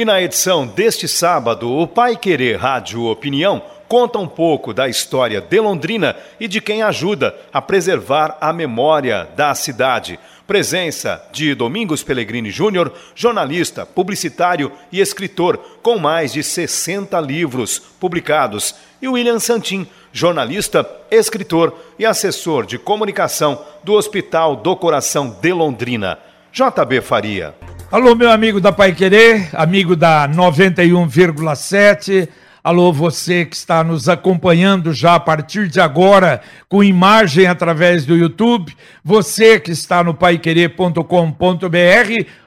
E na edição deste sábado, o Pai Querer Rádio Opinião conta um pouco da história de Londrina e de quem ajuda a preservar a memória da cidade. Presença de Domingos Pellegrini Júnior, jornalista, publicitário e escritor, com mais de 60 livros publicados, e William Santin, jornalista, escritor e assessor de comunicação do Hospital do Coração de Londrina. JB Faria. Alô, meu amigo da Pai Querer, amigo da 91,7. Alô, você que está nos acompanhando já a partir de agora, com imagem através do YouTube. Você que está no paiquerer.com.br.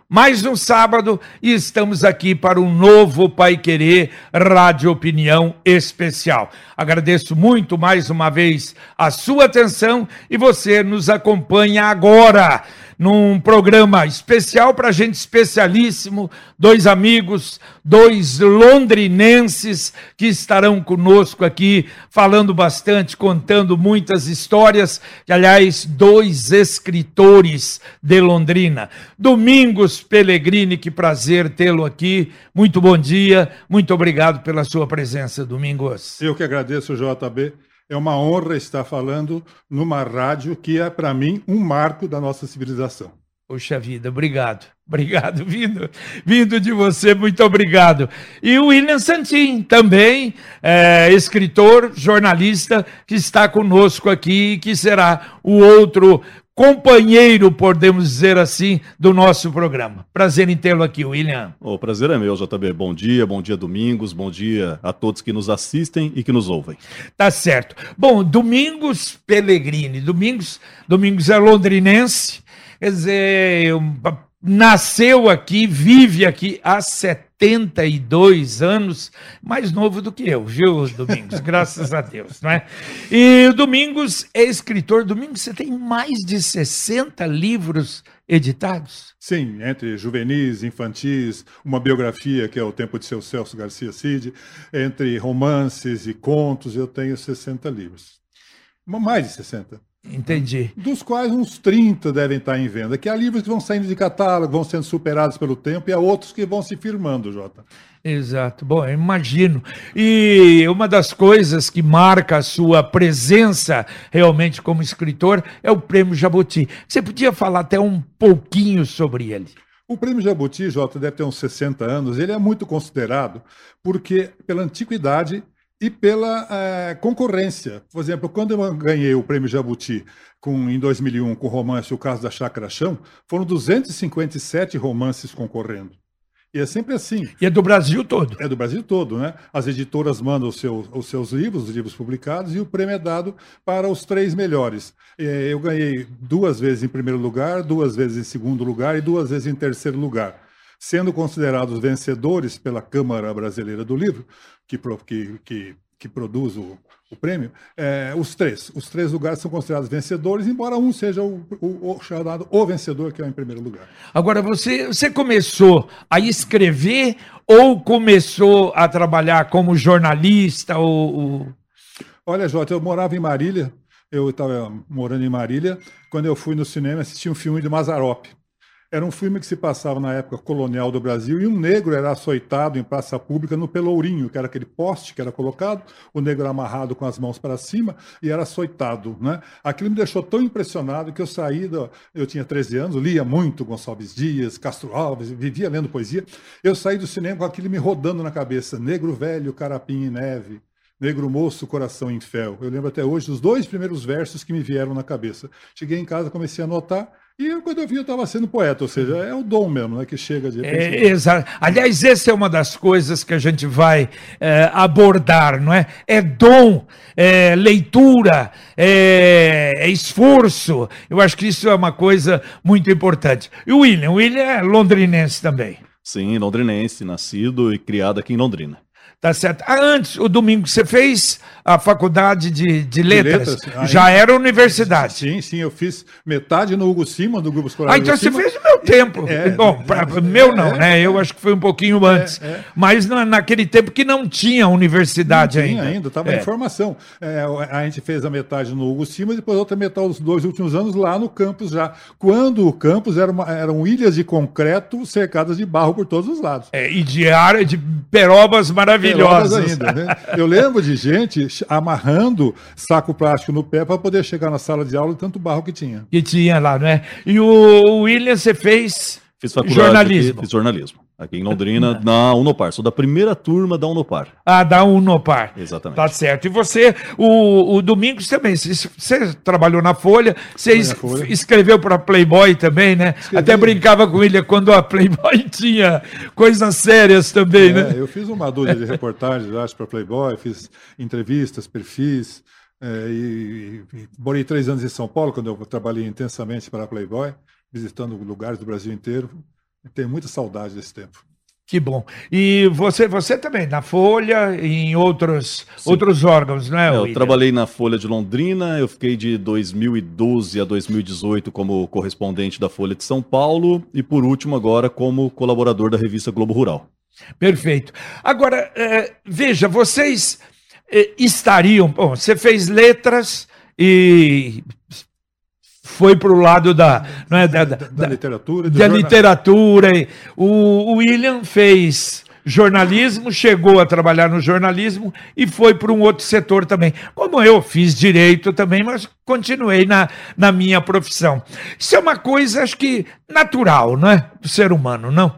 Mais um sábado e estamos aqui para um novo Pai Querer Rádio Opinião Especial. Agradeço muito mais uma vez a sua atenção e você nos acompanha agora num programa especial para gente especialíssimo, dois amigos, dois londrinenses que estarão conosco aqui falando bastante, contando muitas histórias, que aliás, dois escritores de Londrina. Domingos Pellegrini, que prazer tê-lo aqui. Muito bom dia, muito obrigado pela sua presença, Domingos. Eu que agradeço, JB. É uma honra estar falando numa rádio que é, para mim, um marco da nossa civilização. Poxa vida, obrigado. Obrigado, vindo, vindo de você, muito obrigado. E o William Santin, também é, escritor, jornalista, que está conosco aqui, que será o outro companheiro, podemos dizer assim, do nosso programa. Prazer em tê-lo aqui, William. O prazer é meu, JB. Bom dia, bom dia, Domingos, bom dia a todos que nos assistem e que nos ouvem. Tá certo. Bom, Domingos Pellegrini. Domingos, Domingos é londrinense, quer dizer, nasceu aqui, vive aqui há 72 anos, mais novo do que eu, viu, Domingos? Graças a Deus, não é? E o Domingos é escritor. Domingos, você tem mais de 60 livros editados? Sim, entre juvenis, infantis, uma biografia que é O Tempo de Seu Celso Garcia Cid, entre romances e contos, eu tenho 60 livros. Mais de 60. Entendi. Dos quais uns 30 devem estar em venda, que há livros que vão saindo de catálogo, vão sendo superados pelo tempo, e há outros que vão se firmando, Jota. Exato. Bom, eu imagino. E uma das coisas que marca a sua presença realmente como escritor é o Prêmio Jabuti. Você podia falar até um pouquinho sobre ele? O Prêmio Jabuti, Jota, deve ter uns 60 anos. Ele é muito considerado porque, pela antiguidade, e pela é, concorrência. Por exemplo, quando eu ganhei o prêmio Jabuti com, em 2001 com o romance O Caso da Chácara Chão, foram 257 romances concorrendo. E é sempre assim. E é do Brasil todo. É do Brasil todo, né? As editoras mandam os seus, os seus livros, os livros publicados, e o prêmio é dado para os três melhores. Eu ganhei duas vezes em primeiro lugar, duas vezes em segundo lugar e duas vezes em terceiro lugar sendo considerados vencedores pela Câmara Brasileira do Livro, que, que, que, que produz o, o prêmio, é, os três. Os três lugares são considerados vencedores, embora um seja o, o, o, chamado o vencedor, que é o em primeiro lugar. Agora, você, você começou a escrever ou começou a trabalhar como jornalista? Ou, ou... Olha, Jota, eu morava em Marília, eu estava morando em Marília, quando eu fui no cinema assistir um filme de Mazarop. Era um filme que se passava na época colonial do Brasil e um negro era açoitado em praça pública no Pelourinho, que era aquele poste que era colocado, o negro era amarrado com as mãos para cima e era açoitado. Né? Aquilo me deixou tão impressionado que eu saí, do, eu tinha 13 anos, lia muito Gonçalves Dias, Castro Alves, vivia lendo poesia. Eu saí do cinema com aquilo me rodando na cabeça, negro velho, carapim e neve. Negro moço, coração em fel. Eu lembro até hoje dos dois primeiros versos que me vieram na cabeça. Cheguei em casa, comecei a anotar, e quando eu vi, eu estava sendo poeta, ou seja, é o dom mesmo, né, que chega de é, Exato. Aliás, essa é uma das coisas que a gente vai é, abordar, não é? É dom, é leitura, é, é, esforço. Eu acho que isso é uma coisa muito importante. E o William, o William é londrinense também. Sim, londrinense, nascido e criado aqui em Londrina. Tá certo. Ah, antes, o domingo, você fez a faculdade de, de letras? letras, aí- Já era universidade. Sim, sim, eu fiz metade no Hugo Sima, do Grupo Escolar Ah, então você fez no meu tempo. É, Bom, é, pra- é, meu não, é, né? Eu acho que foi um pouquinho antes. é. Mas na, naquele tempo que não tinha universidade Não tinha ainda. ainda, estava É. em formação. É, a gente fez a metade no Hugo Sima e depois outra metade os dois últimos anos lá no campus já. Quando o campus era uma- eram ilhas de concreto cercadas de barro por todos os lados. É, e de área de perobas Pelotas maravilhosas. ainda, né? Eu lembro de gente amarrando saco plástico no pé para poder chegar na sala de aula de tanto barro que tinha. Que tinha lá, né? E o William, você fez Fiz faculdade jornalismo. Aqui, fiz jornalismo. Aqui em Londrina, na Unopar. Sou da primeira turma da Unopar. Ah, da Unopar. Exatamente. Tá certo. E você, o, o Domingos também, você, você trabalhou na Folha, você es- Folha. escreveu para Playboy também, né? Até brincava com ele quando a Playboy tinha coisas sérias também, É, né? eu fiz uma dúzia de reportagens, acho, para Playboy, fiz entrevistas, perfis, é, e, e morei três anos em São Paulo, quando eu trabalhei intensamente para a Playboy, visitando lugares do Brasil inteiro. Tenho muita saudade desse tempo. Que bom. E você, você também, na Folha e em outros, outros órgãos, não é, É, eu William? trabalhei na Folha de Londrina, eu fiquei de 2012 a 2018 como correspondente da Folha de São Paulo e por último agora como colaborador da revista Globo Rural. Perfeito. Agora, eh, veja, vocês eh, estariam. Bom, você fez letras e foi para o lado da, não é, da, da- Da, literatura. da jornal- literatura. O, o William fez jornalismo, chegou a trabalhar no jornalismo e foi para um outro setor também. Como eu fiz direito também, mas continuei na, na minha profissão. Isso é uma coisa, acho que, natural, não é? Do ser humano, não?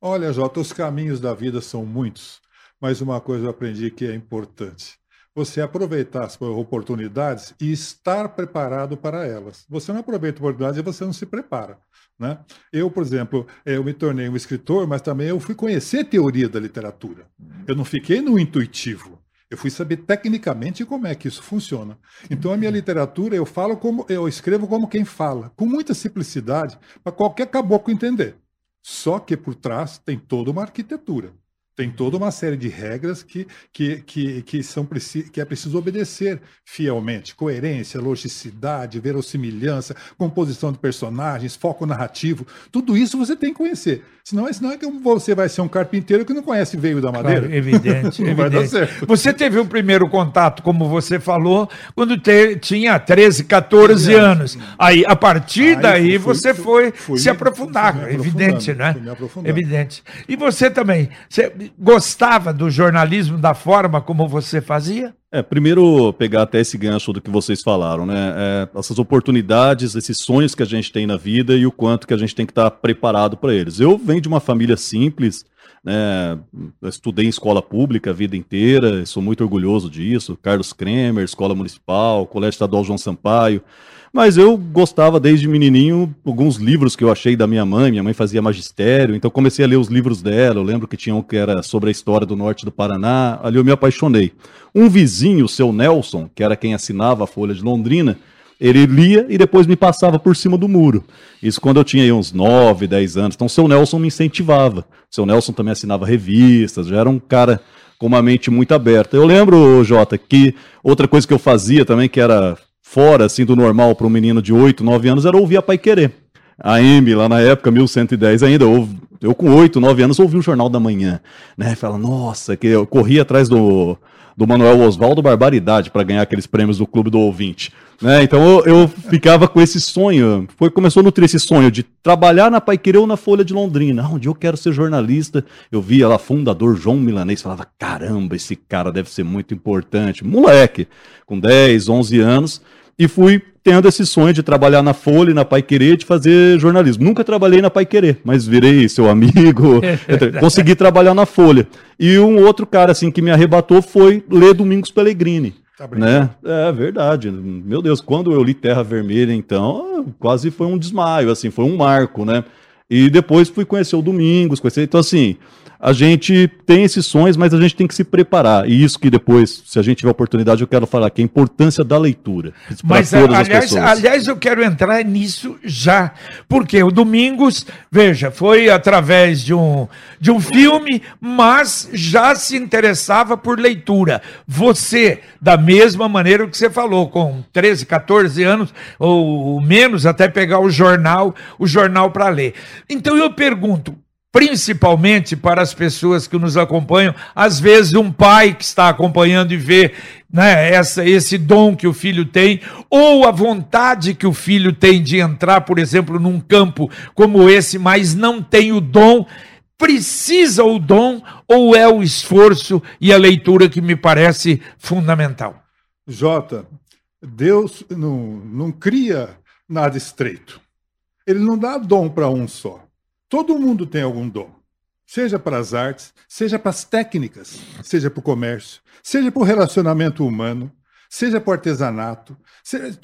Olha, Jota, os caminhos da vida são muitos, mas uma coisa eu aprendi que é importante. Você aproveitar as oportunidades e estar preparado para elas. Você não aproveita oportunidades e você não se prepara. Né? Eu, por exemplo, eu me tornei um escritor, mas também eu fui conhecer teoria da literatura. Eu não fiquei no intuitivo. Eu fui saber tecnicamente como é que isso funciona. Então a minha literatura eu falo como eu escrevo como quem fala, com muita simplicidade, para qualquer caboclo entender. Só que por trás tem toda uma arquitetura. Tem toda uma série de regras que, que, que, que, são, que é preciso obedecer fielmente. Coerência, logicidade, verossimilhança, composição de personagens, foco narrativo. Tudo isso você tem que conhecer. Senão, senão é que você vai ser um carpinteiro que não conhece veio da madeira. Claro, evidente, Não vai dar evidente. certo. Você teve o primeiro contato, como você falou, quando te- tinha 13, 14 anos. Aí, a partir Aí daí, fui- você foi fui se aprofundar, fui me evidente, né? fui me aprofundando. Evidente. E você também, você gostava do jornalismo da forma como você fazia? É, primeiro pegar até esse gancho do que vocês falaram, né? É, essas oportunidades, esses sonhos que a gente tem na vida e o quanto que a gente tem que estar preparado para eles. Eu venho de uma família simples, né? Estudei em escola pública a vida inteira, sou muito orgulhoso disso. Carlos Kremer, Escola Municipal, Colégio Estadual João Sampaio. Mas eu gostava desde menininho alguns livros que eu achei da minha mãe. Minha mãe fazia magistério, então comecei a ler os livros dela. Eu lembro que tinha um que era sobre a história do norte do Paraná. Ali eu me apaixonei. Um vizinho, o seu Nelson, que era quem assinava a Folha de Londrina, ele lia e depois me passava por cima do muro. Isso quando eu tinha uns 9, 10 anos. Então o seu Nelson me incentivava. O seu Nelson também assinava revistas, já era um cara com uma mente muito aberta. Eu lembro, Jota, que outra coisa que eu fazia também, que era fora assim do normal para um menino de 8, 9 anos, era ouvir a Pai Querer. A M, lá na época, 1110 ainda, eu, eu com 8, 9 anos ouvi o Jornal da Manhã, né? Fala, nossa, que eu corria atrás do, do Manuel Oswaldo Barbaridade para ganhar aqueles prêmios do Clube do Ouvinte. Né? Então eu, eu ficava com esse sonho, foi, começou a nutrir esse sonho de trabalhar na Paiquerê ou na Folha de Londrina. Ah, dia eu quero ser jornalista. Eu via lá fundador João Milanês, falava, caramba, esse cara deve ser muito importante. Moleque, com 10, 11 anos, e fui tendo esse sonho de trabalhar na Folha, e na Paiquerê, de fazer jornalismo. Nunca trabalhei na Paiquerê, mas virei seu amigo, consegui trabalhar na Folha. E um outro cara assim que me arrebatou foi ler Domingos Pellegrini. Tá brincando. Né? É verdade. Meu Deus, quando eu li Terra Vermelha, então, quase foi um desmaio, assim, foi um marco, né? E depois fui conhecer o Domingos, conhecer. Então, assim, a gente tem esses sonhos, mas a gente tem que se preparar. E isso que depois, se a gente tiver oportunidade, eu quero falar aqui, a importância da leitura. Mas, aliás, aliás, eu quero entrar nisso já. Porque o Domingos, veja, foi através de um, de um filme, mas já se interessava por leitura. Você, da mesma maneira que você falou, com 13, 14 anos, ou menos, até pegar o jornal, o jornal para ler. Então eu pergunto, principalmente para as pessoas que nos acompanham. Às vezes, um pai que está acompanhando e vê né, essa, esse dom que o filho tem, ou a vontade que o filho tem de entrar, por exemplo, num campo como esse, mas não tem o dom. Precisa o dom ou é o esforço e a leitura que me parece fundamental? Jota, Deus não, não cria nada estreito. Ele não dá dom para um só. Todo mundo tem algum dom. Seja para as artes, seja para as técnicas, seja para o comércio, seja para o relacionamento humano, seja para o artesanato. Seja,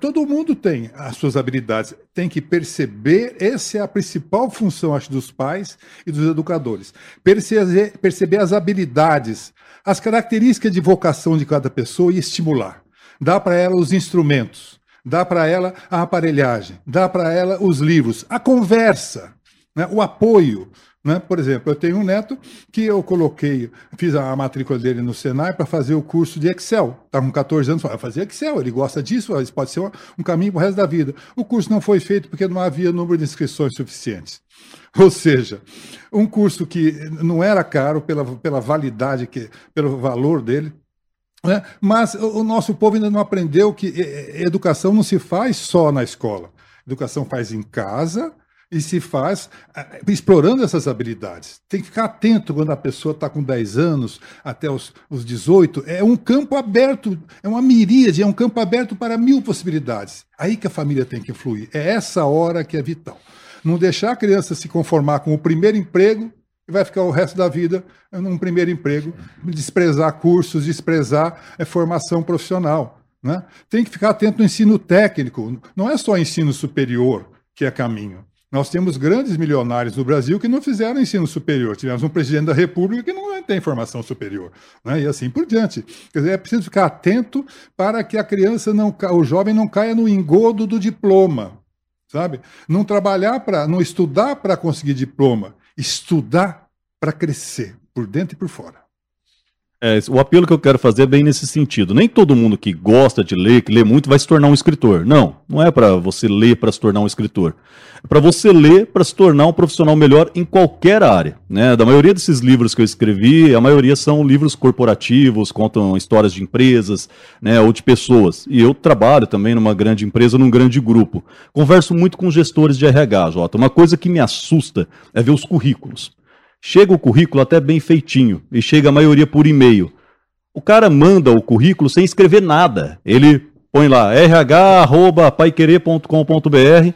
todo mundo tem as suas habilidades. Tem que perceber, essa é a principal função, acho, dos pais e dos educadores. Perceber, perceber as habilidades, as características de vocação de cada pessoa e estimular. Dá para ela os instrumentos, dá para ela a aparelhagem, dá para ela os livros, a conversa né? O apoio. Né? Por exemplo, eu tenho um neto que eu coloquei, fiz a matrícula dele no Senai para fazer o curso de Excel. Está com 14 anos, vai fazer Excel, ele gosta disso, isso pode ser um caminho para o resto da vida. O curso não foi feito porque não havia número de inscrições suficientes. Ou seja, um curso que não era caro pela, pela validade, que, pelo valor dele, né? mas o nosso povo ainda não aprendeu que educação não se faz só na escola. Educação faz em casa, e se faz eh, explorando essas habilidades. Tem que ficar atento quando a pessoa está com 10 anos até os, os 18. É um campo aberto, é uma miríade, é um campo aberto para mil possibilidades. Aí que a família tem que fluir. É essa hora que é vital. Não deixar a criança se conformar com o primeiro emprego e vai ficar o resto da vida num primeiro emprego, desprezar cursos, desprezar é, formação profissional. Né? Tem que ficar atento no ensino técnico. Não é só ensino superior que é caminho. Nós temos grandes milionários no Brasil que não fizeram ensino superior. Tivemos um presidente da República que não tem formação superior, né? e assim por diante. Quer dizer, é preciso ficar atento para que a criança não, o jovem não caia no engodo do diploma, sabe? Não trabalhar para, não estudar para conseguir diploma, estudar para crescer por dentro e por fora. É, o apelo que eu quero fazer é bem nesse sentido. Nem todo mundo que gosta de ler, que lê muito, vai se tornar um escritor. Não, não é para você ler para se tornar um escritor. É para você ler para se tornar um profissional melhor em qualquer área. Né? Da maioria desses livros que eu escrevi, a maioria são livros corporativos, contam histórias de empresas né, ou de pessoas. E eu trabalho também numa grande empresa, num grande grupo. Converso muito com gestores de RH, Jota. Uma coisa que me assusta é ver os currículos. Chega o currículo até bem feitinho e chega a maioria por e-mail. O cara manda o currículo sem escrever nada. Ele põe lá rh@paiquerê.com.br.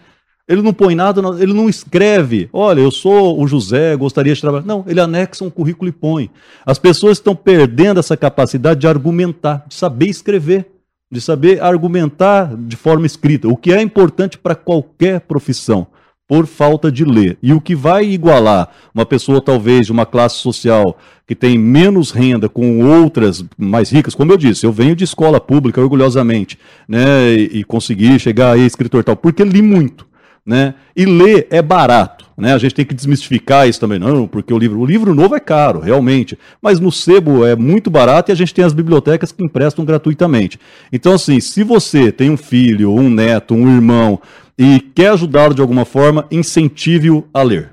Ele não põe nada, ele não escreve. Olha, eu sou o José, gostaria de trabalhar. Não, ele anexa um currículo e põe. As pessoas estão perdendo essa capacidade de argumentar, de saber escrever, de saber argumentar de forma escrita, o que é importante para qualquer profissão por falta de ler. E o que vai igualar uma pessoa, talvez, de uma classe social que tem menos renda com outras mais ricas, como eu disse, eu venho de escola pública orgulhosamente, né, e, e consegui chegar a escritor tal, porque li muito. Né? E ler é barato, né? A gente tem que desmistificar isso também, não, porque o livro, o livro novo é caro, realmente, mas no sebo é muito barato e a gente tem as bibliotecas que emprestam gratuitamente. Então, assim, se você tem um filho, um neto, um irmão e quer ajudá-lo de alguma forma, incentive-o a ler.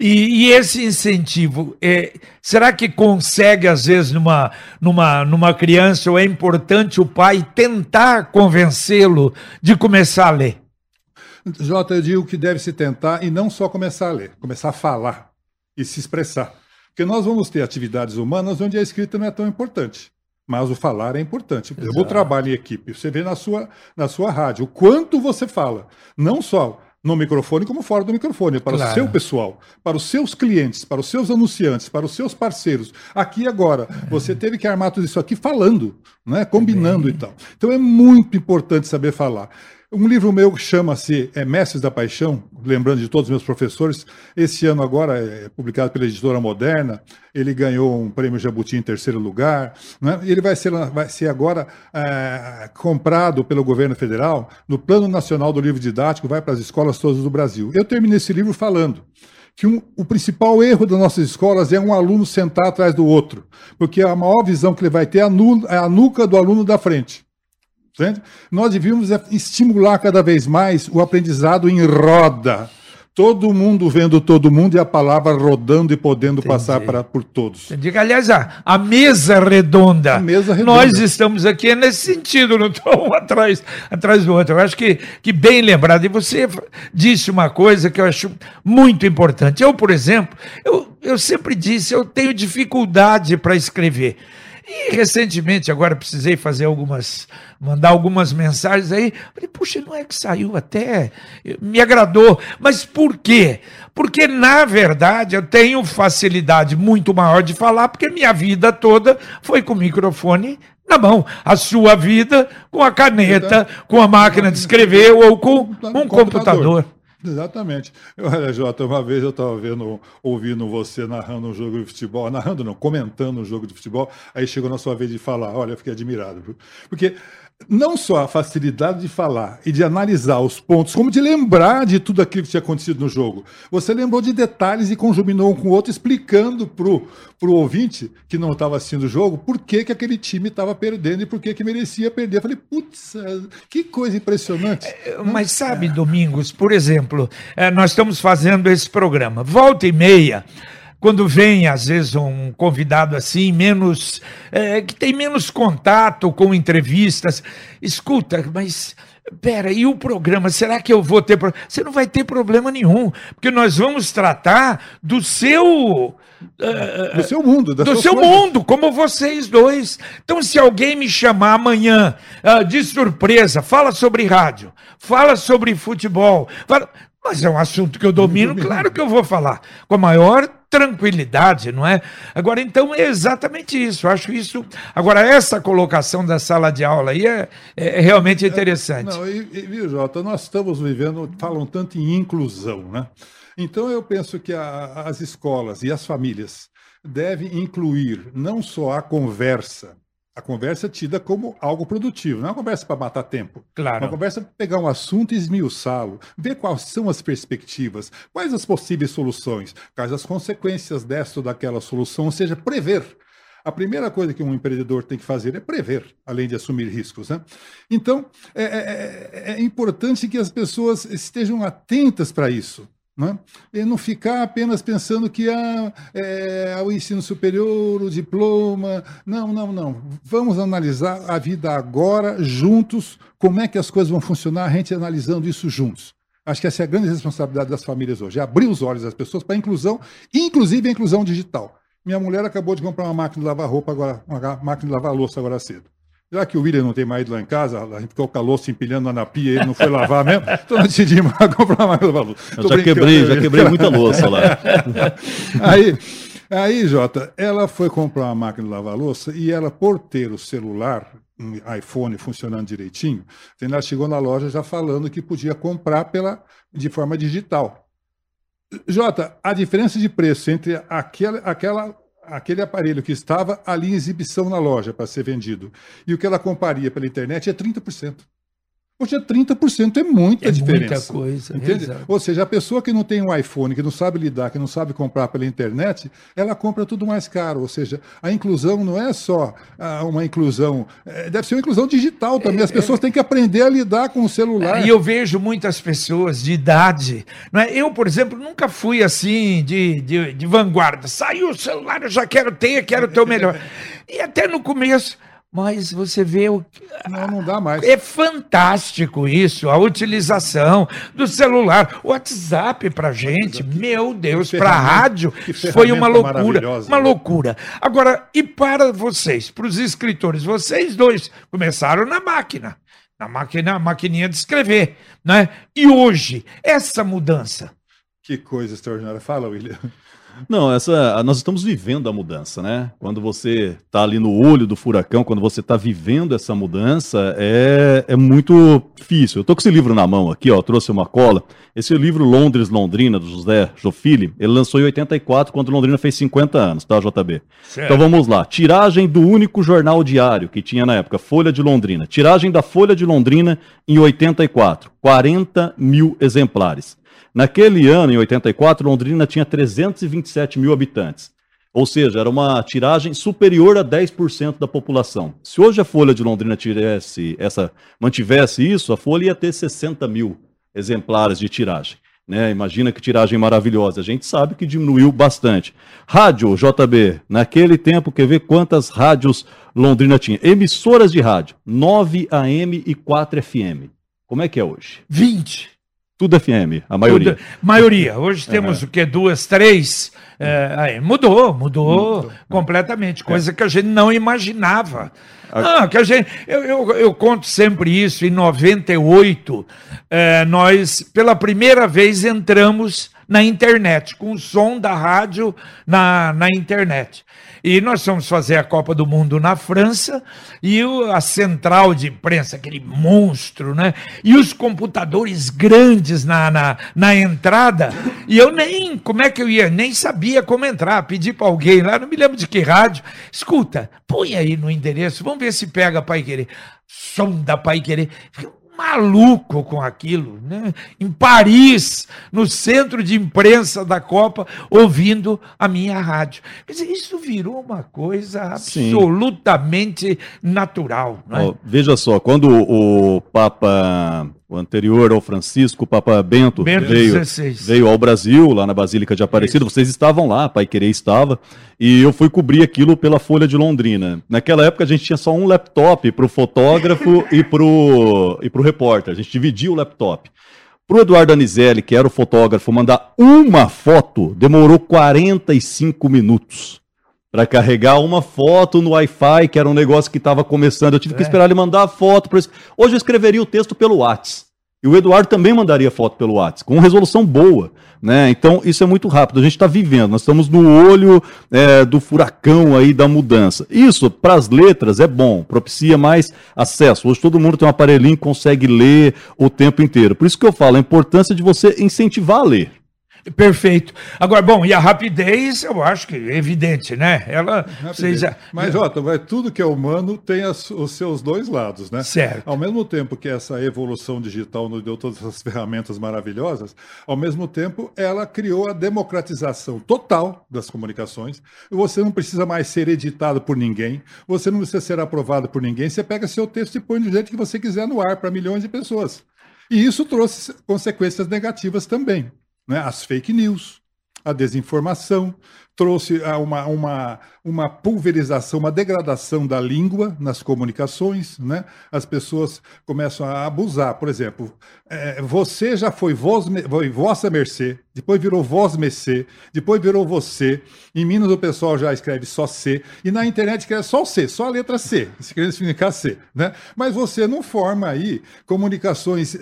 E, e, esse incentivo, é, será que consegue, às vezes, numa, numa, numa criança, ou é importante o pai tentar convencê-lo de começar a ler? Jota, eu digo que deve se tentar e não só começar a ler, começar a falar e se expressar. Porque nós vamos ter atividades humanas onde a escrita não é tão importante. Mas o falar é importante. Exato. Eu vou trabalhar em equipe. Você vê na sua, na sua rádio o quanto você fala. Não só no microfone, como fora do microfone, para claro. o seu pessoal, para os seus clientes, para os seus anunciantes, para os seus parceiros. Aqui agora, você teve que armar tudo isso aqui falando, né? combinando Bem. e tal. Então é muito importante saber falar. Um livro meu que chama-se é, Mestres da Paixão, lembrando de todos os meus professores. Esse ano agora é publicado pela editora Moderna. Ele ganhou um prêmio Jabuti em terceiro lugar. Né? Ele vai ser, vai ser agora é, comprado pelo governo federal no Plano Nacional do Livro Didático, vai para as escolas todas do Brasil. Eu terminei esse livro falando que um, o principal erro das nossas escolas é um aluno sentar atrás do outro, porque a maior visão que ele vai ter é a, nu, é a nuca do aluno da frente. Entende? Nós devíamos é, estimular cada vez mais o aprendizado em roda. Todo mundo vendo todo mundo e a palavra rodando e podendo Entendi. passar pra, por todos. Entendi. Aliás, a, a, mesa redonda. A mesa redonda. Nós estamos aqui nesse sentido, não estou um atrás, atrás do outro. Eu acho que, que bem lembrado. E você disse uma coisa que eu acho muito importante. Eu, por exemplo, eu, eu sempre disse, eu tenho dificuldade para escrever. E recentemente, agora precisei fazer algumas, mandar algumas mensagens aí. Falei, puxa, não é que saiu até, me agradou. Mas por quê? Porque, na verdade, eu tenho facilidade muito maior de falar, porque minha vida toda foi com o microfone na mão. A sua vida com a caneta, com a máquina de escrever ou com um computador. Exatamente. Olha, Jota, uma vez eu estava vendo, ouvindo você narrando um jogo de futebol, narrando não, comentando um jogo de futebol, aí chegou na sua vez de falar, olha, eu fiquei admirado. Porque não só a facilidade de falar e de analisar os pontos, como de lembrar de tudo aquilo que tinha acontecido no jogo. Você lembrou de detalhes e conjuminou um com o outro, explicando para o ouvinte que não estava assistindo o jogo por que, que aquele time estava perdendo e por que, que merecia perder. Eu falei, putz, que coisa impressionante. É, mas sabe, Domingos, por exemplo, é, nós estamos fazendo esse programa. Volta e meia quando vem, às vezes, um convidado assim, menos. É, que tem menos contato com entrevistas, escuta, mas. Pera, e o programa? Será que eu vou ter problema? Você não vai ter problema nenhum, porque nós vamos tratar do seu. Uh, do seu mundo, do seu coisas. mundo, como vocês dois. Então, se alguém me chamar amanhã uh, de surpresa, fala sobre rádio, fala sobre futebol, fala... mas é um assunto que eu domino, claro que eu vou falar com a maior tranquilidade, não é? Agora, então, é exatamente isso. Eu acho isso. Agora, essa colocação da sala de aula aí é, é realmente interessante. É, não, e, e, viu, Jota, nós estamos vivendo, falam tanto em inclusão, né? Então, eu penso que a, as escolas e as famílias devem incluir não só a conversa, a conversa é tida como algo produtivo, não é uma conversa para matar tempo. Claro. É uma conversa para pegar um assunto e esmiuçá-lo, ver quais são as perspectivas, quais as possíveis soluções, quais as consequências desta ou daquela solução, ou seja, prever. A primeira coisa que um empreendedor tem que fazer é prever, além de assumir riscos. Né? Então, é, é, é, é importante que as pessoas estejam atentas para isso. Né? E não ficar apenas pensando que ah, é, o ensino superior, o diploma. Não, não, não. Vamos analisar a vida agora, juntos, como é que as coisas vão funcionar, a gente analisando isso juntos. Acho que essa é a grande responsabilidade das famílias hoje, é abrir os olhos das pessoas para a inclusão, inclusive a inclusão digital. Minha mulher acabou de comprar uma máquina de lavar roupa agora, uma máquina de lavar louça agora cedo. Já que o William não tem mais lá em casa, a gente ficou com a louça empilhando na pia e ele não foi lavar mesmo, então nós decidimos comprar mais louça. Eu já quebrei, já quebrei muita louça lá. aí, aí, Jota, ela foi comprar uma máquina de lavar louça e ela, por ter o celular, um iPhone funcionando direitinho, ela chegou na loja já falando que podia comprar pela, de forma digital. Jota, a diferença de preço entre aquela, aquela aquele aparelho que estava ali em exibição na loja para ser vendido e o que ela comparia pela internet é 30%. Poxa, 30% é muita é diferença. Muita coisa. Entende? Ou seja, a pessoa que não tem um iPhone, que não sabe lidar, que não sabe comprar pela internet, ela compra tudo mais caro. Ou seja, a inclusão não é só ah, uma inclusão, é, deve ser uma inclusão digital também. As é, pessoas é, têm que aprender a lidar com o celular. E eu vejo muitas pessoas de idade. Não é? Eu, por exemplo, nunca fui assim de, de, de vanguarda. Saiu o celular, eu já quero ter, quero ter o melhor. E até no começo mas você vê o. Não, não dá mais. É fantástico isso, a utilização do celular. O WhatsApp para gente, meu Deus, para a rádio, foi uma loucura. Uma né? loucura. Agora, e para vocês, para os escritores, vocês dois começaram na máquina, na máquina, maquininha de escrever, né? E hoje, essa mudança. Que coisa extraordinária. Fala, William. Não, essa, nós estamos vivendo a mudança, né? Quando você está ali no olho do furacão, quando você está vivendo essa mudança, é, é muito difícil. Eu estou com esse livro na mão aqui, ó, trouxe uma cola. Esse livro Londres, Londrina, do José Jofili, ele lançou em 84, quando Londrina fez 50 anos, tá, JB? Certo. Então vamos lá. Tiragem do único jornal diário que tinha na época, Folha de Londrina. Tiragem da Folha de Londrina em 84, 40 mil exemplares. Naquele ano, em 84, Londrina tinha 327 mil habitantes. Ou seja, era uma tiragem superior a 10% da população. Se hoje a Folha de Londrina tivesse essa, mantivesse isso, a Folha ia ter 60 mil exemplares de tiragem. Né? Imagina que tiragem maravilhosa. A gente sabe que diminuiu bastante. Rádio, JB, naquele tempo, quer ver quantas rádios Londrina tinha? Emissoras de rádio, 9 AM e 4 FM. Como é que é hoje? 20. Tudo FM, a maioria. Tudo, maioria. Hoje temos uhum. o que? Duas, três. É, aí, mudou, mudou Mudou. completamente. Coisa é. que a gente não imaginava. Que a gente, eu, eu, eu, conto sempre isso. Em 98, é, nós, pela primeira vez, entramos na internet, com o som da rádio na, na internet. E nós fomos fazer a Copa do Mundo na França e o, a central de imprensa, aquele monstro, né? E os computadores grandes na, na, na entrada. E eu nem, como é que eu ia? Nem sabia como entrar. Pedi para alguém lá, não me lembro de que rádio. Escuta, põe aí no endereço, vamos ver se pega Pai Querer. Som da Pai Querer maluco com aquilo, né? em Paris, no centro de imprensa da Copa, ouvindo a minha rádio. Quer dizer, isso virou uma coisa absolutamente Sim. natural. Oh, veja só, quando o Papa o anterior ao Francisco, o Papa Bento, Bento veio, veio ao Brasil, lá na Basílica de Aparecida. Vocês estavam lá, Pai Querer estava, e eu fui cobrir aquilo pela Folha de Londrina. Naquela época a gente tinha só um laptop para o fotógrafo e para o e pro repórter. A gente dividia o laptop. Para o Eduardo Anizelli, que era o fotógrafo, mandar uma foto demorou 45 minutos para carregar uma foto no Wi-Fi, que era um negócio que estava começando. Eu tive é. que esperar ele mandar a foto. Pra... Hoje eu escreveria o texto pelo WhatsApp. E o Eduardo também mandaria foto pelo WhatsApp, com resolução boa. Né? Então, isso é muito rápido. A gente está vivendo, nós estamos no olho é, do furacão aí da mudança. Isso, para as letras, é bom, propicia mais acesso. Hoje todo mundo tem um aparelhinho que consegue ler o tempo inteiro. Por isso que eu falo, a importância de você incentivar a ler. Perfeito. Agora, bom, e a rapidez, eu acho que é evidente, né? Ela. Vocês. Mas, Jota, mas tudo que é humano tem as, os seus dois lados, né? Certo. Ao mesmo tempo que essa evolução digital nos deu todas essas ferramentas maravilhosas, ao mesmo tempo ela criou a democratização total das comunicações. Você não precisa mais ser editado por ninguém, você não precisa ser aprovado por ninguém, você pega seu texto e põe do jeito que você quiser no ar para milhões de pessoas. E isso trouxe consequências negativas também né? as fake news, a desinformação, trouxe uma, uma, uma pulverização, uma degradação da língua nas comunicações, né? As pessoas começam a abusar. Por exemplo, é, você já foi, voz, foi vossa mercê, depois virou voz mercê, depois virou você. Em Minas o pessoal já escreve só C, e na internet escreve só o C, só a letra C, se significar C, né? Mas você não forma aí comunicações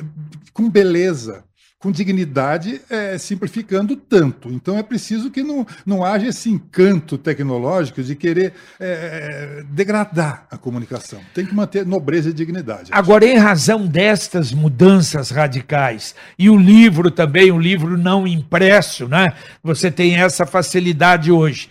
com beleza, com dignidade, é, simplificando tanto. Então é preciso que não, não haja esse encanto tecnológico de querer é, degradar a comunicação. Tem que manter nobreza e dignidade. Agora, em razão destas mudanças radicais, e o livro também, o livro não impresso, né? Você tem essa facilidade hoje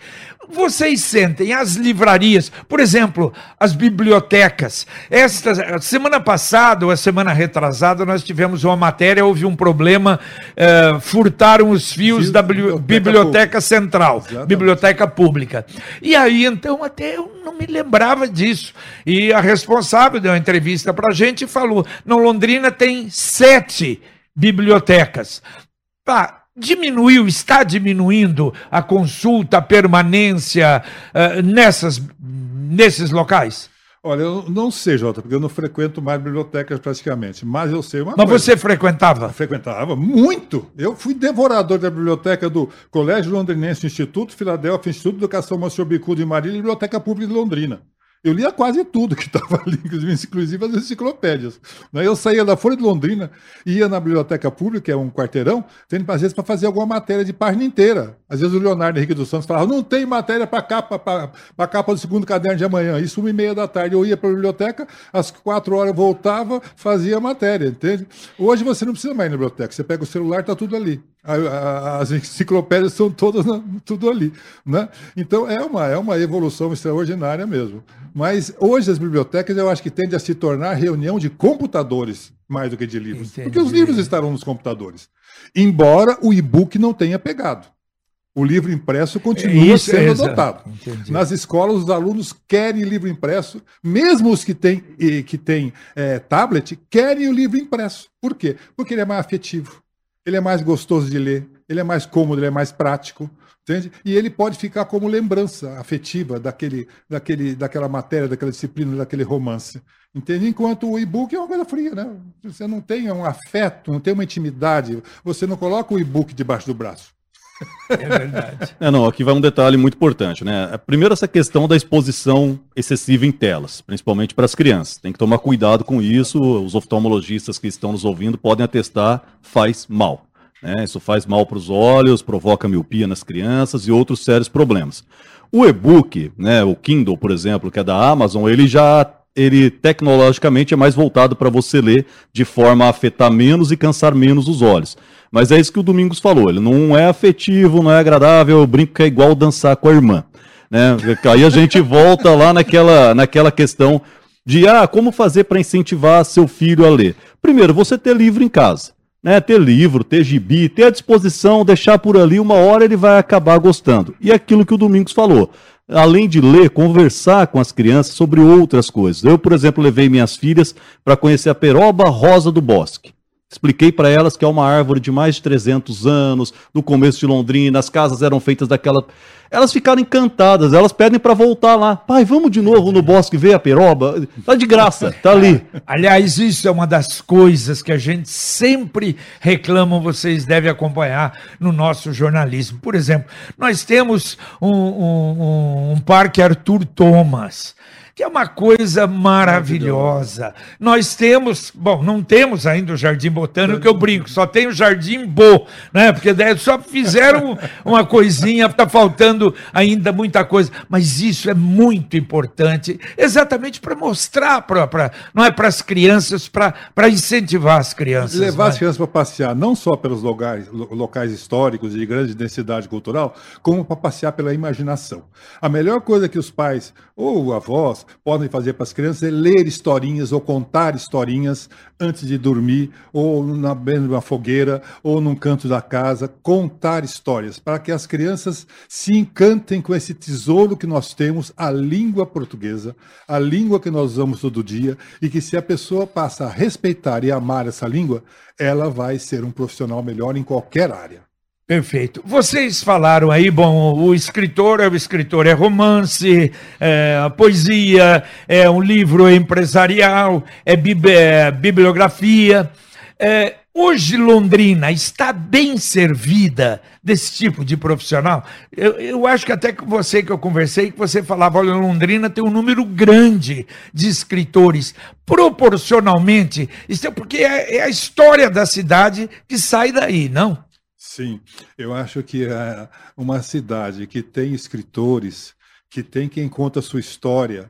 vocês sentem as livrarias, por exemplo, as bibliotecas. Esta semana passada, ou a semana retrasada, nós tivemos uma matéria, houve um problema, uh, furtaram os fios da biblioteca, biblioteca central, Exatamente. biblioteca pública. E aí, então, até eu não me lembrava disso. E a responsável deu uma entrevista para a gente e falou: no Londrina tem sete bibliotecas. Tá, diminuiu, está diminuindo a consulta, a permanência uh, nessas, nesses locais? Olha, eu não sei, Jota, porque eu não frequento mais bibliotecas praticamente, mas eu sei uma mas coisa. Mas você frequentava? Eu frequentava muito. Eu fui devorador da biblioteca do Colégio Londrinense Instituto Filadélfia, Instituto de Educação Monsenhor Bicudo de Marília e Biblioteca Pública de Londrina. Eu lia quase tudo que estava ali, inclusive as enciclopédias. Né? Eu saía da Folha de Londrina, ia na biblioteca pública, que é um quarteirão, tendo às vezes para fazer alguma matéria de página inteira. Às vezes o Leonardo Henrique dos Santos falava: não tem matéria para capa, capa do segundo caderno de amanhã. Isso uma e meia da tarde. Eu ia para a biblioteca, às quatro horas voltava, fazia a matéria, entende? Hoje você não precisa mais ir na biblioteca. Você pega o celular, está tudo ali. As enciclopédias são todas tudo ali, né? Então é uma é uma evolução extraordinária mesmo. Mas hoje as bibliotecas eu acho que tendem a se tornar reunião de computadores mais do que de livros, Entendi. porque os livros estarão nos computadores. Embora o e-book não tenha pegado. O livro impresso continua Isso, sendo é, adotado. Entendi. Nas escolas, os alunos querem livro impresso, mesmo os que têm, que têm é, tablet, querem o livro impresso. Por quê? Porque ele é mais afetivo ele é mais gostoso de ler, ele é mais cômodo, ele é mais prático, entende? E ele pode ficar como lembrança afetiva daquele, daquele, daquela matéria, daquela disciplina, daquele romance, entende? Enquanto o e-book é uma coisa fria, né? Você não tem um afeto, não tem uma intimidade, você não coloca o e-book debaixo do braço. É verdade. É, não, aqui vai um detalhe muito importante, né? Primeiro, essa questão da exposição excessiva em telas, principalmente para as crianças. Tem que tomar cuidado com isso. Os oftalmologistas que estão nos ouvindo podem atestar, faz mal. Né? Isso faz mal para os olhos, provoca miopia nas crianças e outros sérios problemas. O e-book, né, o Kindle, por exemplo, que é da Amazon, ele já ele tecnologicamente é mais voltado para você ler de forma a afetar menos e cansar menos os olhos. Mas é isso que o Domingos falou, ele não é afetivo, não é agradável, eu brinco que é igual dançar com a irmã. Né? Aí a gente volta lá naquela, naquela questão de ah, como fazer para incentivar seu filho a ler. Primeiro, você ter livro em casa. Né, ter livro, ter gibi, ter à disposição, deixar por ali, uma hora ele vai acabar gostando. E aquilo que o Domingos falou, além de ler, conversar com as crianças sobre outras coisas. Eu, por exemplo, levei minhas filhas para conhecer a peroba rosa do bosque. Expliquei para elas que é uma árvore de mais de 300 anos, do começo de Londrina, as casas eram feitas daquela. Elas ficaram encantadas, elas pedem para voltar lá. Pai, vamos de novo no bosque ver a peroba? Tá de graça, tá ali. Aliás, isso é uma das coisas que a gente sempre reclama, vocês devem acompanhar no nosso jornalismo. Por exemplo, nós temos um, um, um parque Arthur Thomas que é uma coisa maravilhosa. Nós temos, bom, não temos ainda o Jardim Botânico, que eu brinco, só tem o Jardim Bo, né? Porque só fizeram uma coisinha, está faltando ainda muita coisa. Mas isso é muito importante, exatamente para mostrar, pra, pra, não é para as crianças, para incentivar as crianças. Levar as crianças para passear, não só pelos locais, locais históricos de grande densidade cultural, como para passear pela imaginação. A melhor coisa que os pais ou avós podem fazer para as crianças é ler historinhas ou contar historinhas antes de dormir, ou na beira de uma fogueira, ou num canto da casa, contar histórias, para que as crianças se encantem com esse tesouro que nós temos, a língua portuguesa, a língua que nós usamos todo dia, e que se a pessoa passa a respeitar e amar essa língua, ela vai ser um profissional melhor em qualquer área. Perfeito. Vocês falaram aí, bom, o escritor é o escritor, é romance, é poesia, é um livro empresarial, é, é bibliografia. É, hoje Londrina está bem servida desse tipo de profissional? Eu, eu, acho que até com você que eu conversei, que você falava, olha, Londrina tem um número grande de escritores. Proporcionalmente, isso é porque é, é a história da cidade que sai daí, não? Sim, eu acho que é uma cidade que tem escritores, que tem quem conta a sua história,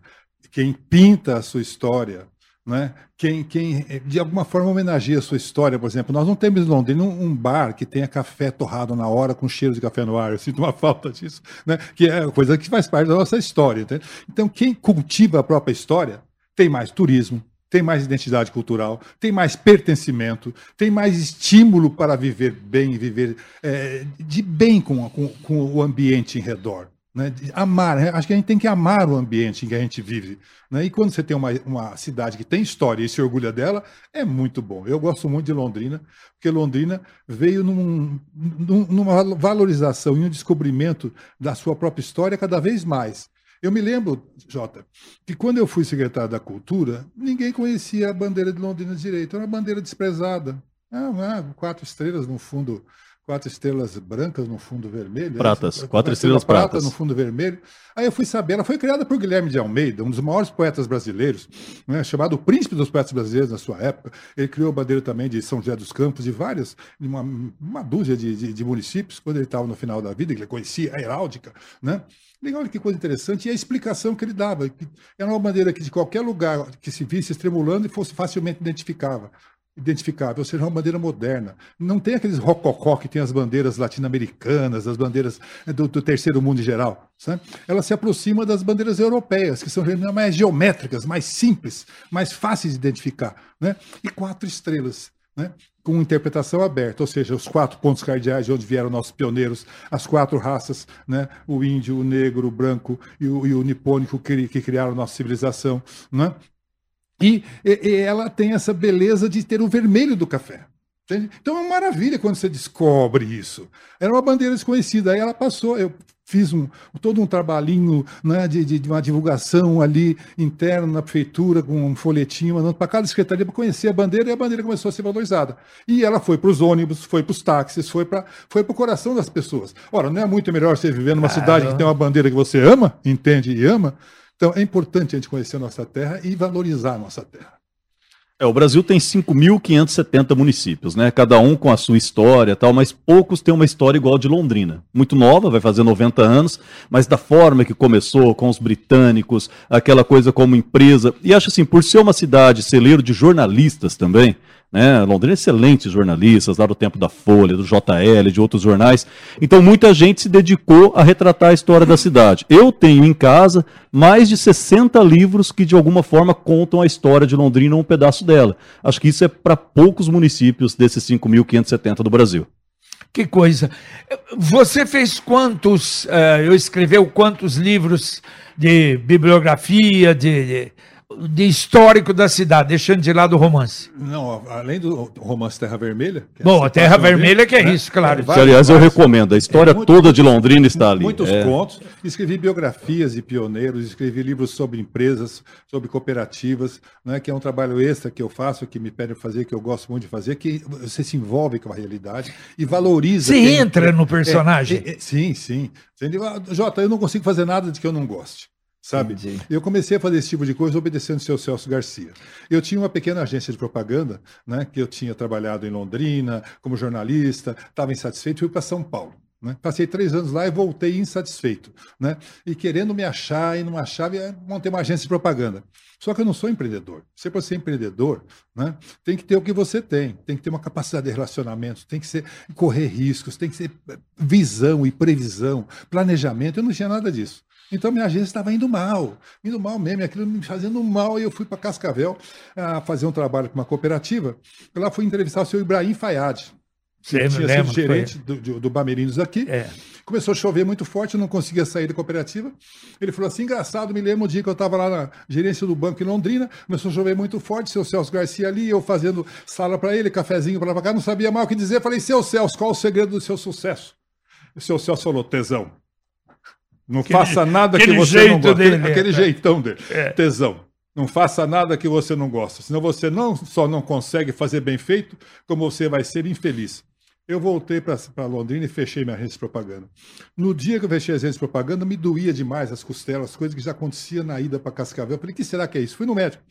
quem pinta a sua história, né? quem, quem de alguma forma homenageia a sua história, por exemplo. Nós não temos em Londrina um, bar que tenha café torrado na hora com cheiro de café no ar. Eu sinto uma falta disso, né? que é coisa que faz parte da nossa história. Entende? Então, quem cultiva a própria história tem mais turismo, tem mais identidade cultural, tem mais pertencimento, tem mais estímulo para viver bem, viver é, de bem com, com, com, o ambiente em redor. Né? amar, né? acho que a gente tem que amar o ambiente em que a gente vive. Né? E quando você tem uma, uma cidade que tem história e se orgulha dela, é muito bom. Eu gosto muito de Londrina, porque Londrina veio num, num, numa valorização e um descobrimento da sua própria história cada vez mais. Eu me lembro, Jota, que quando eu fui secretário da Cultura, ninguém conhecia a bandeira de Londrina direito. Era uma bandeira desprezada. Ah, quatro estrelas no fundo quatro estrelas brancas no fundo vermelho. Pratas, é quatro estrelas prata pratas. no fundo vermelho. Aí eu fui saber, ela foi criada por Guilherme de Almeida, um dos maiores poetas brasileiros, né, chamado o príncipe dos poetas brasileiros na sua época. Ele criou a bandeira também de São José dos Campos, de várias, de uma, uma dúzia de, de, de municípios, quando ele estava no final da vida, ele conhecia a heráldica, né? Legal, olha que coisa interessante. E a explicação que ele dava, que era uma bandeira que de qualquer lugar que se visse estremulando e fosse facilmente identificável identificável, ou seja, uma bandeira moderna. Não tem aqueles rococó que tem as bandeiras latino-americanas, as bandeiras eh, do, do, terceiro mundo em geral. Sabe? Ela se aproxima das bandeiras europeias, que são mais geométricas, mais simples, mais fáceis de identificar. Né? E quatro estrelas. Né? com interpretação aberta, ou seja, os quatro pontos cardeais de onde vieram nossos pioneiros, as quatro raças, né? o índio, o negro, o branco e o, e o nipônico que, que criaram nossa civilização. Né? E, e, ela tem essa beleza de ter o vermelho do café. Entende? Então é uma maravilha quando você descobre isso. Era uma bandeira desconhecida, aí ela passou. Eu fiz um, todo um trabalhinho né, de, de, de, uma divulgação ali interna na prefeitura, com um folhetinho, mandando para cada secretaria para conhecer a bandeira, e a bandeira começou a ser valorizada. E ela foi para os ônibus, foi para os táxis, foi para foi o coração das pessoas. Ora, não é muito melhor você viver numa cidade que tem uma bandeira que você ama, entende e ama? Então, é importante a gente conhecer a nossa terra e valorizar a nossa terra. É, o Brasil tem 5.570 municípios, né? Cada um com a sua história tal, mas poucos têm uma história igual a de Londrina. Muito nova, vai fazer 90 anos, mas da forma que começou, com os britânicos, aquela coisa como empresa. E acho assim, por ser uma cidade celeiro de jornalistas também, né? Londrina é excelentes jornalistas, lá do tempo da Folha, do JL, de outros jornais. Então muita gente se dedicou a retratar a história da cidade. Eu tenho em casa mais de 60 livros que de alguma forma contam a história de Londrina ou um pedaço dela. Acho que isso é para poucos municípios desses 5.570 do Brasil. Que coisa. Você fez quantos, uh, eu escreveu quantos livros de bibliografia, de, de de histórico da cidade, deixando de lado o romance. Não, além do romance Terra Vermelha. É Bom, a Terra Vermelha que é né? isso, claro. Vários, aliás, eu recomendo. A história é, muito, toda de Londrina está ali. Muitos é. contos. Escrevi biografias de pioneiros, escrevi livros sobre empresas, sobre cooperativas, né, que é um trabalho extra que eu faço, que me pedem fazer, que eu gosto muito de fazer, que você se envolve com a realidade e valoriza. Você quem, entra no personagem. É, é, sim, sim. Jota, eu não consigo fazer nada de que eu não goste sabe? Entendi. Eu comecei a fazer esse tipo de coisa obedecendo o seu Celso Garcia. Eu tinha uma pequena agência de propaganda, né, que eu tinha trabalhado em Londrina como jornalista, estava insatisfeito, fui para São Paulo. Né? Passei três anos lá e voltei insatisfeito, né? E querendo me achar e não achava, e montei uma agência de propaganda. Só que eu não sou empreendedor. Você para ser empreendedor, né, tem que ter o que você tem, tem que ter uma capacidade de relacionamento, tem que ser correr riscos, tem que ser visão e previsão, planejamento. Eu não tinha nada disso. Então minha agência estava indo mal, indo mal mesmo, aquilo me fazendo mal. E eu fui para Cascavel a fazer um trabalho com uma cooperativa. Eu lá fui entrevistar o seu Ibrahim Fayad, que tinha lembro, sido gerente do, do, do Bamerinos aqui. É. Começou a chover muito forte, eu não conseguia sair da cooperativa. Ele falou assim: engraçado, me lembro o dia que eu estava lá na gerência do banco em Londrina, começou a chover muito forte, seu Celso Garcia ali, eu fazendo sala para ele, cafezinho para cá, não sabia mais o que dizer. Falei, seu Celso, qual o segredo do seu sucesso? O seu Celso falou: tesão. Não aquele, faça nada que você não gosta. Dele, aquele, é. jeitão dele. É. Tesão. Não faça nada que você não gosta. Senão você não só não consegue fazer bem feito, como você vai ser infeliz. Eu voltei para Londrina e fechei minha agência de propaganda. No dia que eu fechei a agência de propaganda, me doía demais as costelas, coisas que já acontecia na ida para Cascavel. Eu falei, o que será que é isso? Fui no médico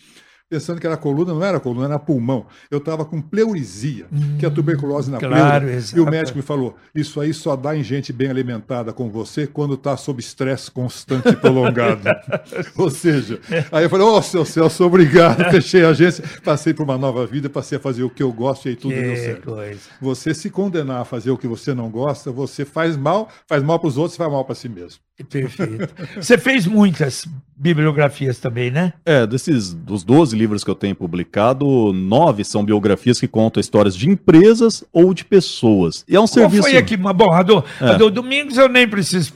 pensando que era coluna, não era coluna, era pulmão. Eu estava com pleurisia, hum, que é a tuberculose na claro, pleura. Exato. E o médico me falou: isso aí só dá em gente bem alimentada com você quando está sob estresse constante e prolongado. Ou seja, aí eu falei: ô oh, seu Celso, obrigado. Fechei a agência, passei por uma nova vida, passei a fazer o que eu gosto e aí tudo que deu certo. Coisa. Você se condenar a fazer o que você não gosta, você faz mal, faz mal para os outros faz mal para si mesmo. Perfeito. Você fez muitas bibliografias também, né? É, desses dos 12 livros que eu tenho publicado, nove são biografias que contam histórias de empresas ou de pessoas. E é um Qual serviço. foi aqui? Bom, a do, é. Domingos eu nem preciso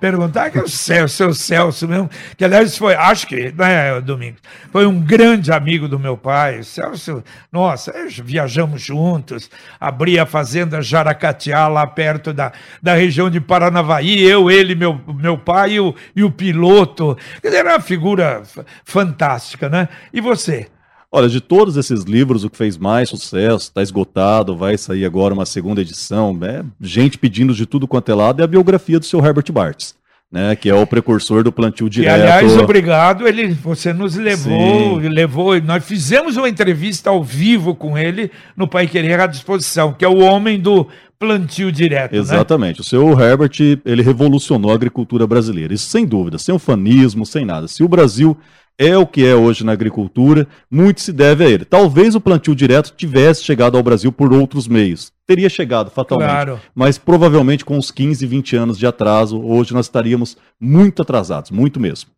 perguntar, que é o Celso, seu Celso mesmo, que aliás foi, acho que, né, Domingos, foi um grande amigo do meu pai. O Celso, nossa, viajamos juntos, abri a fazenda Jaracatiá, lá perto da, da região de Paranavaí, eu, ele, meu, meu pai e o, e o piloto. Quer dizer, era uma figura fantástica, né? E você? Olha, de todos esses livros, o que fez mais sucesso, está esgotado, vai sair agora uma segunda edição, é gente pedindo de tudo quanto é lado, é a biografia do seu Herbert Bartz. Né, que é o precursor do plantio direto. E, aliás, obrigado, ele, você nos levou, Sim. levou, nós fizemos uma entrevista ao vivo com ele no Pai Querer à disposição, que é o homem do plantio direto. Né? Exatamente. Né? O seu Herbert, ele revolucionou a agricultura brasileira. Isso sem dúvida, sem ufanismo, sem nada. Se o Brasil é o que é hoje na agricultura, muito se deve a ele. Talvez o plantio direto tivesse chegado ao Brasil por outros meios. Teria chegado fatalmente. Claro. Mas provavelmente com uns 15, 20 anos de atraso, hoje nós estaríamos muito atrasados, muito mesmo.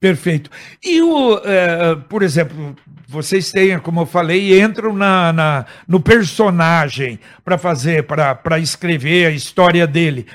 Perfeito. E o, é, por exemplo, vocês têm, como eu falei, entram na, na no personagem para fazer, para escrever a história dele.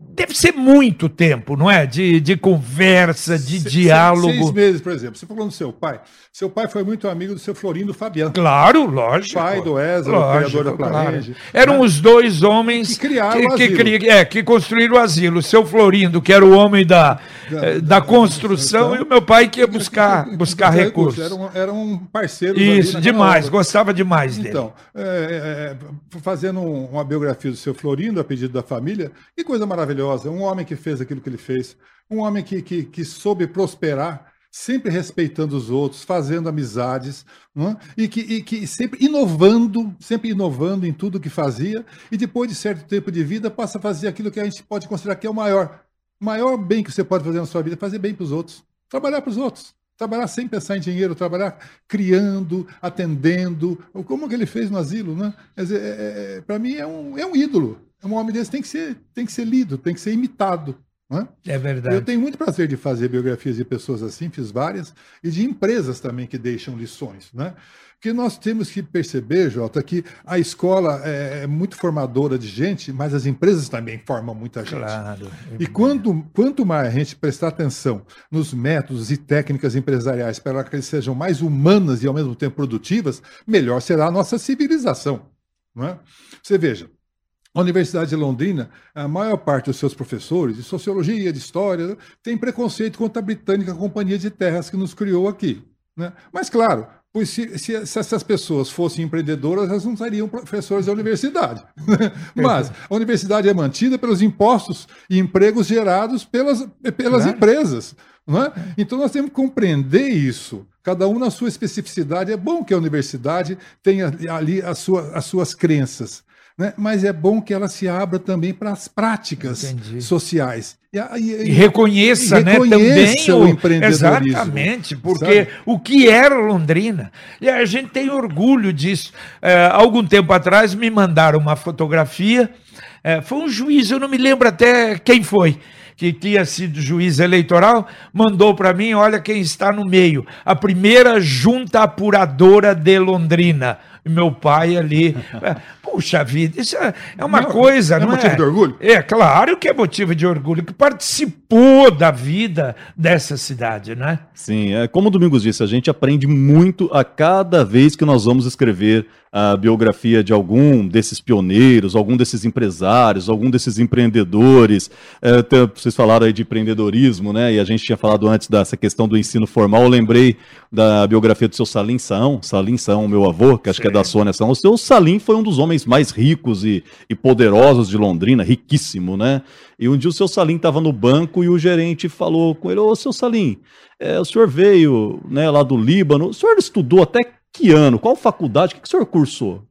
Deve ser muito tempo, não é? De, de conversa, de Se, diálogo. Seis meses, por exemplo. Você falou do seu pai. Seu pai foi muito amigo do seu Florindo Fabiano. Claro, lógico. Pai do Wesley, o criador da Planege. Claro. Eram né? os dois homens que criaram que, o asilo. Que, é, que construíram o asilo. O seu Florindo, que era o homem da, da, eh, da construção, então, e o meu pai que ia buscar, buscar recursos. Era um, era um parceiro. Isso, demais. Obra. Gostava demais dele. Então, é, é, fazendo uma biografia do seu Florindo, a pedido da família, que coisa maravilhosa. Um homem que fez aquilo que ele fez. Um homem que, que, que soube prosperar sempre respeitando os outros, fazendo amizades, é? e, que, e que sempre inovando, sempre inovando em tudo que fazia, e depois de certo tempo de vida passa a fazer aquilo que a gente pode considerar que é o maior, maior bem que você pode fazer na sua vida, fazer bem para os outros, trabalhar para os outros. Trabalhar sem pensar em dinheiro, trabalhar criando, atendendo, como que ele fez no asilo, né? É, é, é para mim é um, é um ídolo. Um homem desse tem que ser, tem que ser lido, tem que ser imitado. É? é verdade. Eu tenho muito prazer de fazer biografias de pessoas assim, fiz várias, e de empresas também que deixam lições. Né? Porque nós temos que perceber, Jota, que a escola é, é muito formadora de gente, mas as empresas também formam muita gente. Claro. E quanto, quanto mais a gente prestar atenção nos métodos e técnicas empresariais para que eles sejam mais humanas e ao mesmo tempo produtivas, melhor será a nossa civilização. Não é? Você veja, a Universidade de Londrina, a maior parte dos seus professores de sociologia, de história, tem preconceito contra a britânica Companhia de Terras que nos criou aqui. Né? Mas, claro, pois se, se, se, essas pessoas fossem empreendedoras, elas não seriam professores da universidade. Mas a universidade é mantida pelos impostos e empregos gerados pelas, pelas claro. empresas. É? Então nós temos que compreender isso. Cada um na sua especificidade. É bom que a universidade tenha ali as, sua, as suas crenças né? mas é bom que ela se abra também para as práticas Entendi. sociais. E, e, e, reconheça, e, né, reconheça também o, o empreendedorismo. Exatamente, porque sabe? o que era Londrina, e a gente tem orgulho disso. É, algum tempo atrás me mandaram uma fotografia, é, foi um juiz, eu não me lembro até quem foi, que tinha sido juiz eleitoral, mandou para mim, olha quem está no meio, a primeira junta apuradora de Londrina, meu pai ali. Puxa vida, isso é, é uma não, coisa, é não é? motivo de orgulho? É, claro que é motivo de orgulho, que participou da vida dessa cidade, né? Sim, é, como o Domingos disse, a gente aprende muito a cada vez que nós vamos escrever a biografia de algum desses pioneiros, algum desses empresários, algum desses empreendedores. É, vocês falaram aí de empreendedorismo, né? E a gente tinha falado antes dessa questão do ensino formal. Eu lembrei da biografia do seu Salim Saão, Salim Saão, meu avô, que acho Sim. que é da Sônia Saão. O Salim foi um dos homens mais ricos e, e poderosos de Londrina, riquíssimo, né? E um dia o seu Salim estava no banco e o gerente falou com ele: Ô, seu Salim, é, o senhor veio né, lá do Líbano, o senhor estudou até que ano? Qual faculdade? O que, que o senhor cursou?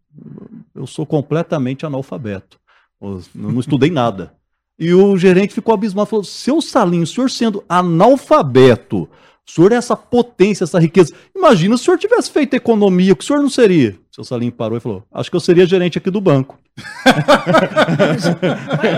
Eu sou completamente analfabeto. Eu não estudei nada. E o gerente ficou abismado, falou: seu Salim, o senhor sendo analfabeto, o senhor é essa potência, essa riqueza. Imagina se o senhor tivesse feito economia, o que o senhor não seria? Seu Salim parou e falou: Acho que eu seria gerente aqui do banco. Mas,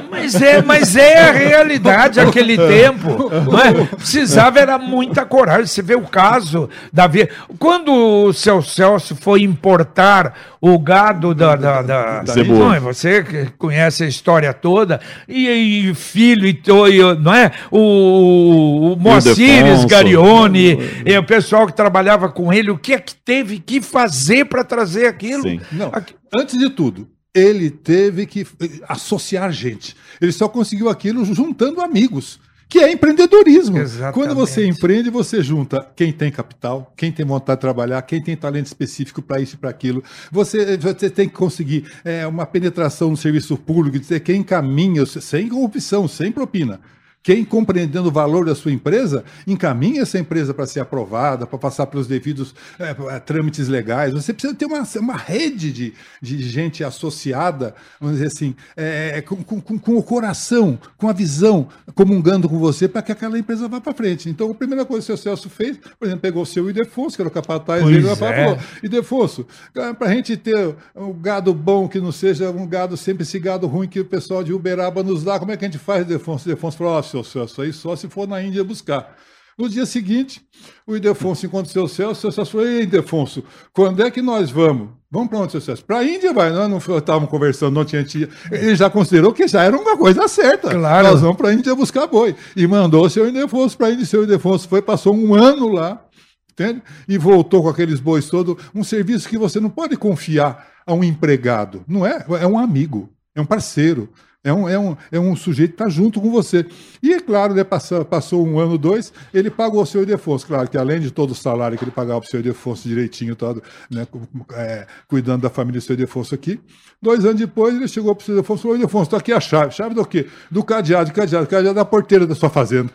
mas, é, mas é a realidade aquele tempo. Não é? Precisava era muita coragem. Você vê o caso da vida. Quando o seu Celso foi importar o gado da. da, da, da não, é? você que conhece a história toda, e, e filho, e, não é? O, o Moacires Garione, e o pessoal que trabalhava com ele, o que é que teve que fazer para trazer aquilo? Sim. Não, antes de tudo, ele teve que associar gente. Ele só conseguiu aquilo juntando amigos que é empreendedorismo. Exatamente. Quando você empreende, você junta quem tem capital, quem tem vontade de trabalhar, quem tem talento específico para isso e para aquilo. Você, você tem que conseguir é, uma penetração no serviço público, dizer quem caminha sem corrupção, sem propina. Quem, compreendendo o valor da sua empresa, encaminha essa empresa para ser aprovada, para passar pelos devidos é, é, trâmites legais. Você precisa ter uma, uma rede de, de gente associada, vamos dizer assim, é, é com, com, com, o coração, com a visão, comungando com você para que aquela empresa vá para frente. Então, a primeira coisa que o seu Celso fez, por exemplo, pegou o seu Idefonso, que era o capataz pois dele, é. e falou: Idefonso, para a gente ter um gado bom, que não seja um gado, sempre esse gado ruim que o pessoal de Uberaba nos dá, como é que a gente faz, Idefonso? Idefonso falou: seu Celso, aí só se for na Índia buscar. No dia seguinte, o Idefonso encontra o seu Celso, o seu Celso falou, ei, Idefonso, quando é que nós vamos? Vamos para onde, seu Celso? Para a Índia, vai. Nós não estávamos conversando, não tinha tia. Ele já considerou que já era uma coisa certa. Claro. Nós vamos para a Índia buscar boi. E mandou o seu Idefonso para a Índia. O seu Idefonso foi, passou um ano lá, entende? E voltou com aqueles bois todos. Um serviço que você não pode confiar a um empregado. Não é? É um amigo, é um parceiro. É um, é um, é um sujeito que está junto com você. E é claro, né, passou, passou um ano, dois, ele pagou o seu Idefonso. Claro que além de todo o salário que ele pagava para o seu Idefonso direitinho, todo, né, é, cuidando da família do seu Idefonso aqui, dois anos depois ele chegou para o seu Idefonso e falou: Idefonso, está aqui a chave. Chave do quê? Do cadeado, cadeado, cadeado da porteira da sua fazenda.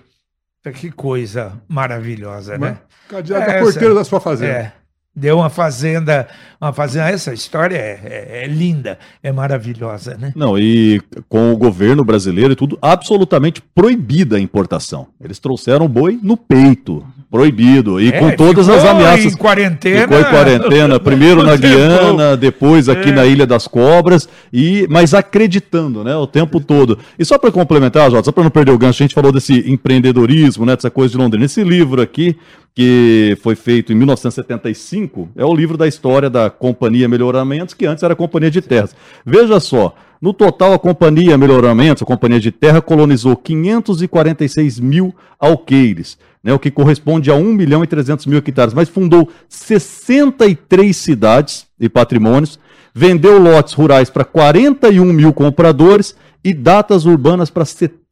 Que coisa maravilhosa, né? Cadeado da porteira da sua fazenda. É. Deu uma fazenda, uma fazenda. Essa história é, é, é, linda, é maravilhosa, né? Não, e com o governo brasileiro e tudo, absolutamente proibida a importação. Eles trouxeram boi no peito, proibido, e É, com todas as ameaças. em quarentena. Ficou em quarentena, primeiro na Guiana, depois aqui É. na Ilha das Cobras, e mas acreditando, né, o tempo todo. E só para complementar, Jota, só para não perder o gancho, a gente falou desse empreendedorismo, né, dessa coisa de Londrina. Esse livro aqui, que foi feito em 1975, é o livro da história da Companhia Melhoramentos, que antes era Companhia de Terras. Veja só, no total a Companhia Melhoramentos, a Companhia de Terra, colonizou 546 mil alqueires, né, o que corresponde a 1 milhão e 300 mil hectares, mas fundou 63 cidades e patrimônios, vendeu lotes rurais para 41 mil compradores e datas urbanas para 70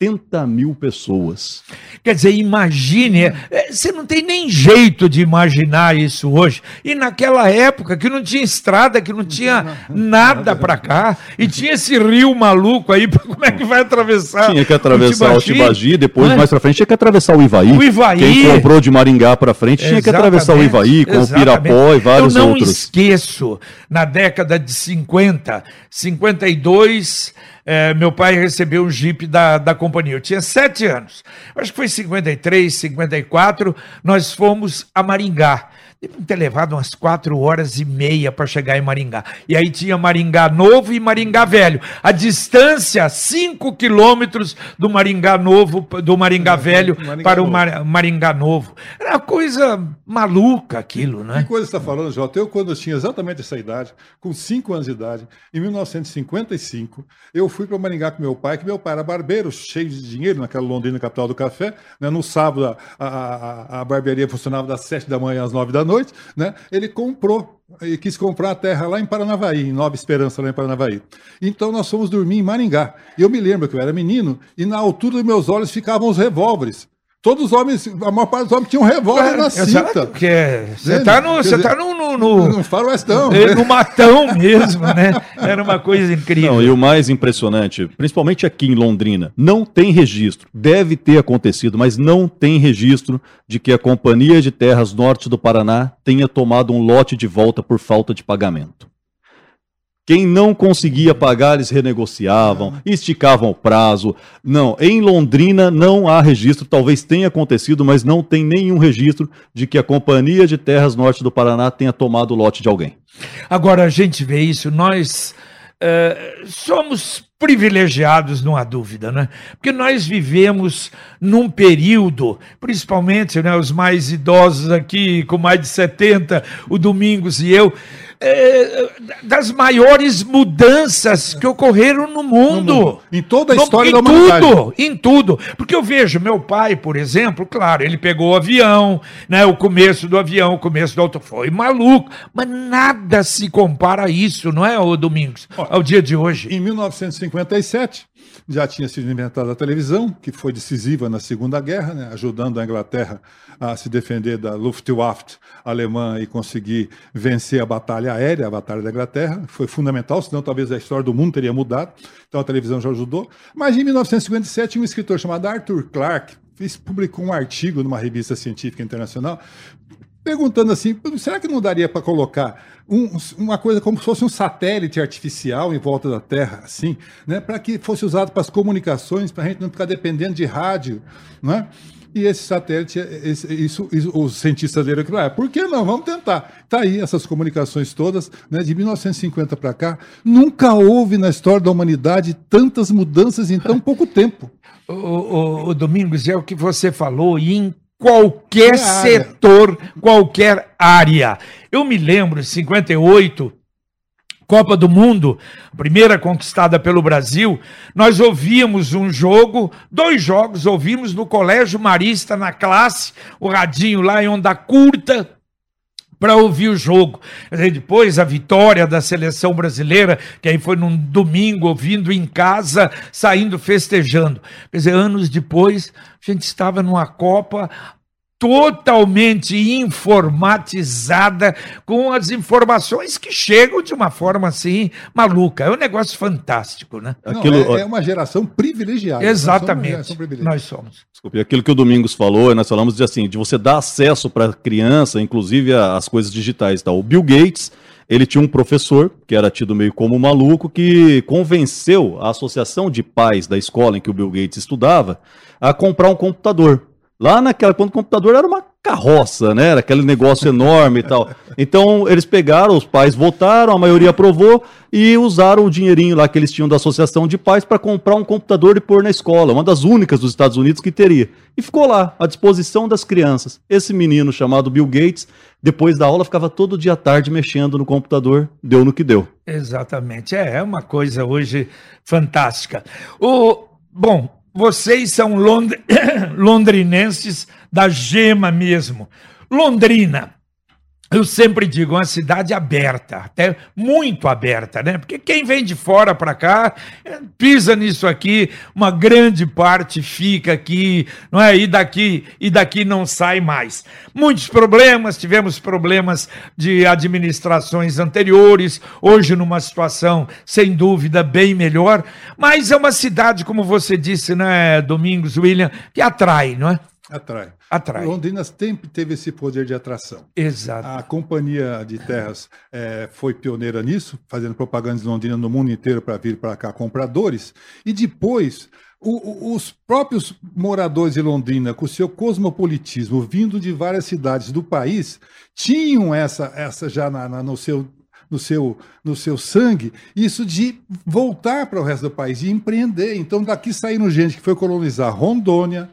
mil pessoas. Quer dizer, imagine, é, você não tem nem jeito de imaginar isso hoje. E naquela época que não tinha estrada, que não tinha nada para cá, e tinha esse rio maluco aí, como é que vai atravessar? Tinha que atravessar o Tibagi, depois é? mais pra frente tinha que atravessar o Ivaí. O Ivaí. Quem comprou de Maringá pra frente tinha que atravessar o Exatamente, Ivaí, com o exatamente. Pirapó e vários Eu não outros. esqueço, na década de 50, 52, eh, meu pai recebeu um jipe da, da companhia. Eu tinha sete anos. Acho que foi 53, 54, nós fomos a Maringá. Ter levado umas quatro horas e meia para chegar em Maringá. E aí tinha Maringá Novo e Maringá Velho. A distância, cinco quilômetros do Maringá Novo, do Maringá Velho Maringá para o. Mar- Maringá Novo. Era uma coisa maluca aquilo, Que né? coisa você está falando, Jota? Eu, quando eu tinha exatamente essa idade, com 5 anos de idade, em 1955, eu fui para Maringá com meu pai, que meu pai era barbeiro, cheio de dinheiro, naquela Londrina, capital do café. Né? No sábado, a, a, a- a barbearia funcionava das 7 da manhã às 9 da noite. Né? Ele comprou, ele quis comprar a terra lá em Paranavaí, em Nova Esperança, lá em Paranavaí. Então nós fomos dormir em Maringá. E eu me lembro que eu era menino, e na altura dos meus olhos ficavam os revólveres. Todos os homens, a maior parte dos homens tinham um revólver na Exato, cinta. você Né? tá no, você tá no, no, no, No faroestão. no matão mesmo, né? Era uma coisa incrível. Não, e o mais impressionante, principalmente aqui em Londrina, não tem registro. Deve ter acontecido, mas não tem registro de que a Companhia de Terras Norte do Paraná tenha tomado um lote de volta por falta de pagamento. Quem não conseguia pagar, eles renegociavam, esticavam o prazo. Não, em Londrina não há registro, talvez tenha acontecido, mas não tem nenhum registro de que a Companhia de Terras Norte do Paraná tenha tomado o lote de alguém. Agora a gente vê isso, nós eh, somos privilegiados, não há dúvida, né? Porque nós vivemos num período, principalmente né, os mais idosos aqui, com mais de 70, o Domingos e eu, é, das maiores mudanças que ocorreram no mundo. No mundo. Em toda a no, história em da humanidade. Tudo, em tudo. Porque eu vejo meu pai, por exemplo, claro, ele pegou o avião, né, o começo do avião, o começo do auto, foi maluco. Mas nada se compara a isso, não é, o Domingos? Ao dia de hoje. Em 1957, já tinha sido inventada a televisão, que foi decisiva na Segunda Guerra, né, ajudando a Inglaterra a se defender da Luftwaffe alemã e conseguir vencer a batalha aérea, a batalha da Inglaterra. Foi fundamental, senão talvez a história do mundo teria mudado. Então a televisão já ajudou. Mas em 1957, um escritor chamado Arthur Clarke fez, publicou um artigo numa revista científica internacional perguntando assim, será que não daria para colocar um, uma coisa como se fosse um satélite artificial em volta da Terra, assim, né, para que fosse usado para as comunicações, para a gente não ficar dependendo de rádio, né? E esse satélite, esse, isso, isso, os cientistas leram que ah, por que não? Vamos tentar. Está aí essas comunicações todas, né, de 1950 para cá. Nunca houve na história da humanidade tantas mudanças em tão pouco tempo. O, o, o Domingos, é o que você falou, e em qualquer setor, qualquer área. Eu me lembro, em 58, Copa do Mundo, primeira conquistada pelo Brasil, nós ouvíamos um jogo, dois jogos, ouvimos no Colégio Marista, na classe, o radinho lá em onda curta, para ouvir o jogo. Depois a vitória da seleção brasileira, que aí foi num domingo, ouvindo em casa, saindo festejando. Quer dizer, anos depois, a gente estava numa Copa totalmente informatizada, com as informações que chegam de uma forma assim maluca. É um negócio fantástico, né? Não, Aquilo... é, é, uma geração privilegiada. Exatamente. Nós somos, privilegiada. nós somos. Desculpe, aquilo que o Domingos falou, nós falamos de assim, de você dar acesso para a criança, inclusive às coisas digitais. Tá? O Bill Gates, ele tinha um professor, que era tido meio como maluco, que convenceu a associação de pais da escola em que o Bill Gates estudava a comprar um computador. Lá naquela, quando o computador era uma carroça, né? Era aquele negócio enorme e tal. Então, eles pegaram, os pais votaram, a maioria aprovou e usaram o dinheirinho lá que eles tinham da associação de pais para comprar um computador e pôr na escola, uma das únicas dos Estados Unidos que teria. E ficou lá, à disposição das crianças. Esse menino chamado Bill Gates, depois da aula, ficava todo dia à tarde mexendo no computador, deu no que deu. Exatamente. É, é uma coisa hoje fantástica. O, bom, vocês são lond... londrinenses da gema mesmo. Londrina eu sempre digo, uma cidade aberta, até muito aberta, né? Porque quem vem de fora para cá eh, pisa nisso aqui, uma grande parte fica aqui, não é? E daqui e daqui não sai mais. Muitos problemas, tivemos problemas de administrações anteriores, hoje numa situação sem dúvida bem melhor, mas é uma cidade, como você disse, né, Domingos William, que atrai, não é? Atrai. Atrai. Londrina sempre teve esse poder de atração. Exato. A Companhia de Terras é, foi pioneira nisso, fazendo propaganda de Londrina no mundo inteiro para vir para cá compradores. E depois, o, os próprios moradores de Londrina, com o seu cosmopolitismo, vindo de várias cidades do país, tinham essa, essa já na, na, no seu no seu, no seu sangue, isso de voltar para o resto do país e empreender. Então, daqui saíram gente que foi colonizar Rondônia,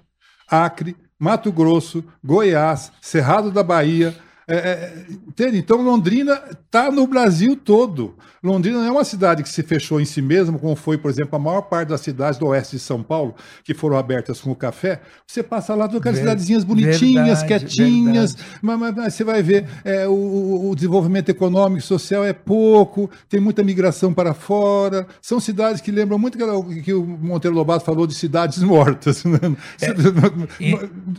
Acre, Mato Grosso, Goiás, Cerrado da Bahia, é, é, entende? Então Londrina está no Brasil todo. Londrina não é uma cidade que se fechou em si mesma, como foi, por exemplo, a maior parte das cidades do oeste de São Paulo, que foram abertas com o café. Você passa lá, aquelas Ver, cidadezinhas bonitinhas, verdade, quietinhas, mas, mas, mas, você vai ver é, o, o, desenvolvimento econômico e social é pouco, tem muita migração para fora. São cidades que lembram muito que, que o Monteiro Lobato falou de cidades mortas. Né? É,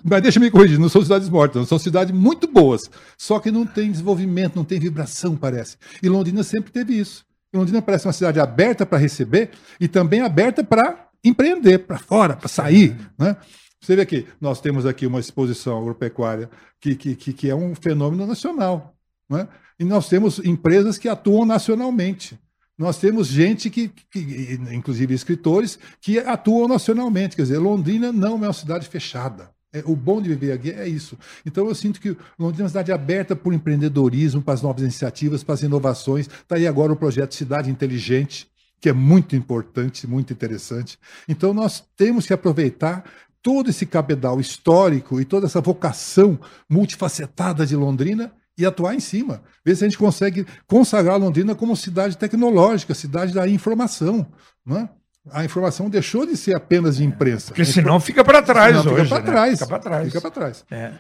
mas deixa eu me corrigir, não são cidades mortas, são cidades muito boas só que não tem desenvolvimento, não tem vibração, parece. E Londrina sempre teve isso. E Londrina parece uma cidade aberta para receber e também aberta para empreender, para fora, para sair. Né? Você vê que nós temos aqui uma exposição agropecuária que, que, que, que é um fenômeno nacional. Né? E nós temos empresas que atuam nacionalmente. Nós temos gente que, que, inclusive escritores, que atuam nacionalmente. Quer dizer, Londrina não é uma cidade fechada. É, o bom de viver aqui é isso. Então eu sinto que Londrina é uma cidade aberta para o empreendedorismo, para as novas iniciativas, para as inovações. Está aí agora o projeto Cidade Inteligente, que é muito importante, muito interessante. Então nós temos que aproveitar todo esse cabedal histórico e toda essa vocação multifacetada de Londrina e atuar em cima. Ver se a gente consegue consagrar Londrina como cidade tecnológica, cidade da informação. Né? A informação deixou de ser apenas de imprensa. Porque senão fica para trás Senão hoje. Fica para né? trás. Fica para trás. Fica para trás. É.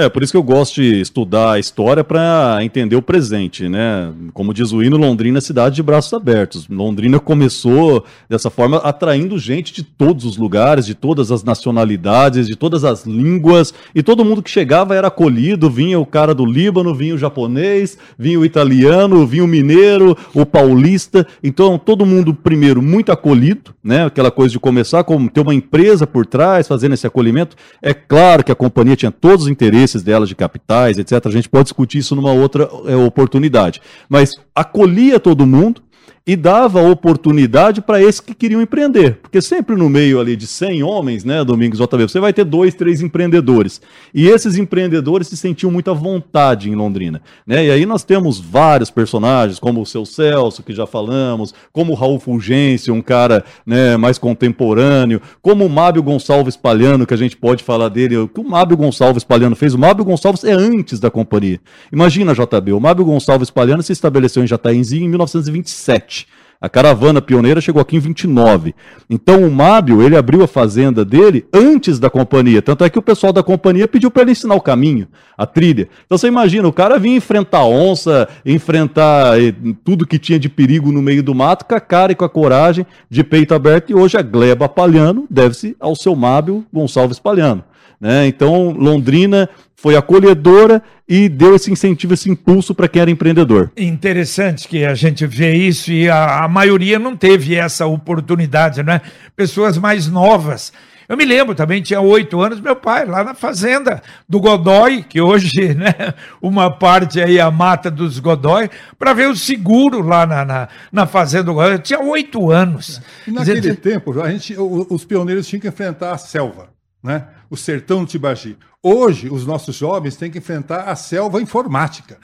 É, por isso que eu gosto de estudar a história para entender o presente, né? Como diz o hino, Londrina é cidade de braços abertos. Londrina começou dessa forma atraindo gente de todos os lugares, de todas as nacionalidades, de todas as línguas, e todo mundo que chegava era acolhido, vinha o cara do Líbano, vinha o japonês, vinha o italiano, vinha o mineiro, o paulista. Então, todo mundo primeiro muito acolhido, né? Aquela coisa de começar como ter uma empresa por trás fazendo esse acolhimento. É claro que a companhia tinha todos os interesses dela de capitais, etc. A gente pode discutir isso numa outra é, oportunidade. Mas acolhia todo mundo e dava oportunidade para esses que queriam empreender. Porque sempre no meio ali de 100 homens, né, Domingos JB, você vai ter dois, três empreendedores. E esses empreendedores se sentiam muita vontade em Londrina. Né? E aí nós temos vários personagens, como o seu Celso, que já falamos, como o Raul Fulgêncio, um cara né, mais contemporâneo, como o Mábio Gonçalves Palhano, que a gente pode falar dele, o que o Mábio Gonçalves Palhano fez. O Mábio Gonçalves é antes da companhia. Imagina, JB, o Mábio Gonçalves Palhano se estabeleceu em Jataenzinho em 1927. A caravana pioneira chegou aqui em 29. Então o Mábio, ele abriu a fazenda dele antes da companhia. Tanto é que o pessoal da companhia pediu para ele ensinar o caminho, a trilha. Então você imagina, o cara vinha enfrentar onça, enfrentar eh, tudo que tinha de perigo no meio do mato, com a cara e com a coragem, de peito aberto. E hoje a gleba Palhano deve-se ao seu Mábio Gonçalves Palhano. Né? Então Londrina foi acolhedora e deu esse incentivo, esse impulso para quem era empreendedor. Interessante que a gente vê isso e a, a, maioria não teve essa oportunidade, né? Pessoas mais novas. Eu me lembro também, tinha oito anos, meu pai, lá na fazenda do Godói, que hoje, né, uma parte aí, a mata dos Godói, para ver o seguro lá na, na, na fazenda do Godói. Eu tinha oito anos. E naquele dizer, tempo, a gente, os pioneiros tinham que enfrentar a selva, né? o sertão do Tibagi. Hoje, os nossos jovens têm que enfrentar a selva informática.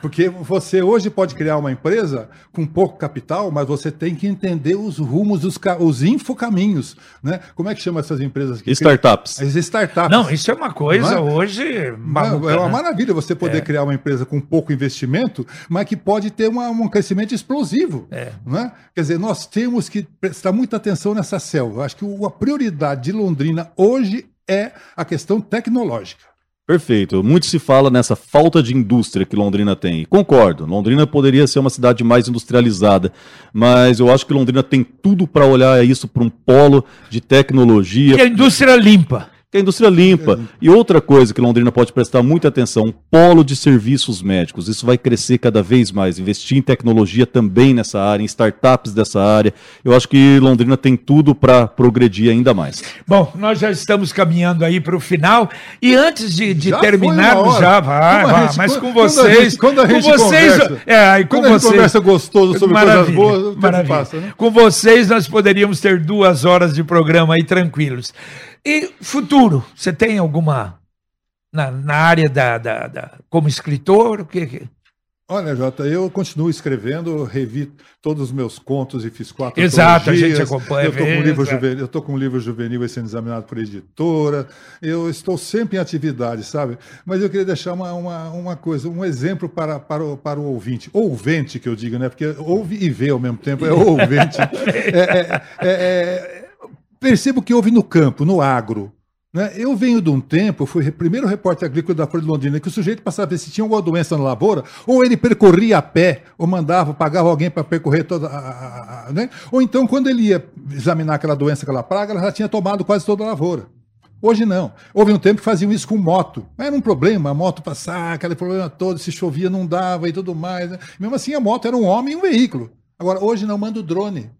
Porque você hoje pode criar uma empresa com pouco capital, mas você tem que entender os rumos, os, os infocaminhos. Né? Como é que chama essas empresas? Que startups. Criam? As startups. Não, isso é uma coisa é? hoje maluca, É uma né? maravilha você poder é. criar uma empresa com pouco investimento, mas que pode ter uma, um crescimento explosivo. É. Né? Quer dizer, nós temos que prestar muita atenção nessa selva. Acho que a prioridade de Londrina hoje é a questão tecnológica. Perfeito. Muito se fala nessa falta de indústria que Londrina tem. Concordo. Londrina poderia ser uma cidade mais industrializada, mas eu acho que Londrina tem tudo para olhar isso para um polo de tecnologia. Que a indústria limpa que a indústria limpa. E outra coisa que Londrina pode prestar muita atenção, um polo de serviços médicos. Isso vai crescer cada vez mais. Investir em tecnologia também nessa área, em startups dessa área. Eu acho que Londrina tem tudo para progredir ainda mais. Bom, nós já estamos caminhando aí para o final. E antes de, de terminarmos, já vai, vai gente, mas com vocês. Quando a gente, quando a gente com vocês, conversa, é, aí com quando vocês, conversa gostoso sobre coisas boas, maravilha. Passa, né? Com vocês, nós poderíamos ter duas horas de programa aí tranquilos. E futuro, você tem alguma na, na área da, da, da, como escritor? O que, Olha, Jota, eu continuo escrevendo, revi todos os meus contos e fiz quatro Exato, a gente acompanha. Eu estou com, um livro juvenil, eu tô com um livro juvenil sendo examinado por editora. Eu estou sempre em atividade, sabe? Mas eu queria deixar uma, uma, uma coisa, um exemplo para, para, o, para o ouvinte. Ouvinte, que eu digo, né? Porque ouve e vê ao mesmo tempo, é ouvinte. é, é, é, é percebo que houve no campo, no agro. Né? Eu venho de um tempo, fui primeiro repórter agrícola da Folha de Londrina, que o sujeito passava a ver se tinha alguma doença na lavoura, ou ele percorria a pé, ou mandava, pagava alguém para percorrer toda a, a, a, né? Ou então, quando ele ia examinar aquela doença, aquela praga, ela já tinha tomado quase toda a lavoura. Hoje não. Houve um tempo que faziam isso com moto. Era um problema, a moto passar, aquele problema todo, se chovia não dava e tudo mais. Né? Mesmo assim, a moto era um homem e um veículo. Agora, hoje não manda o drone.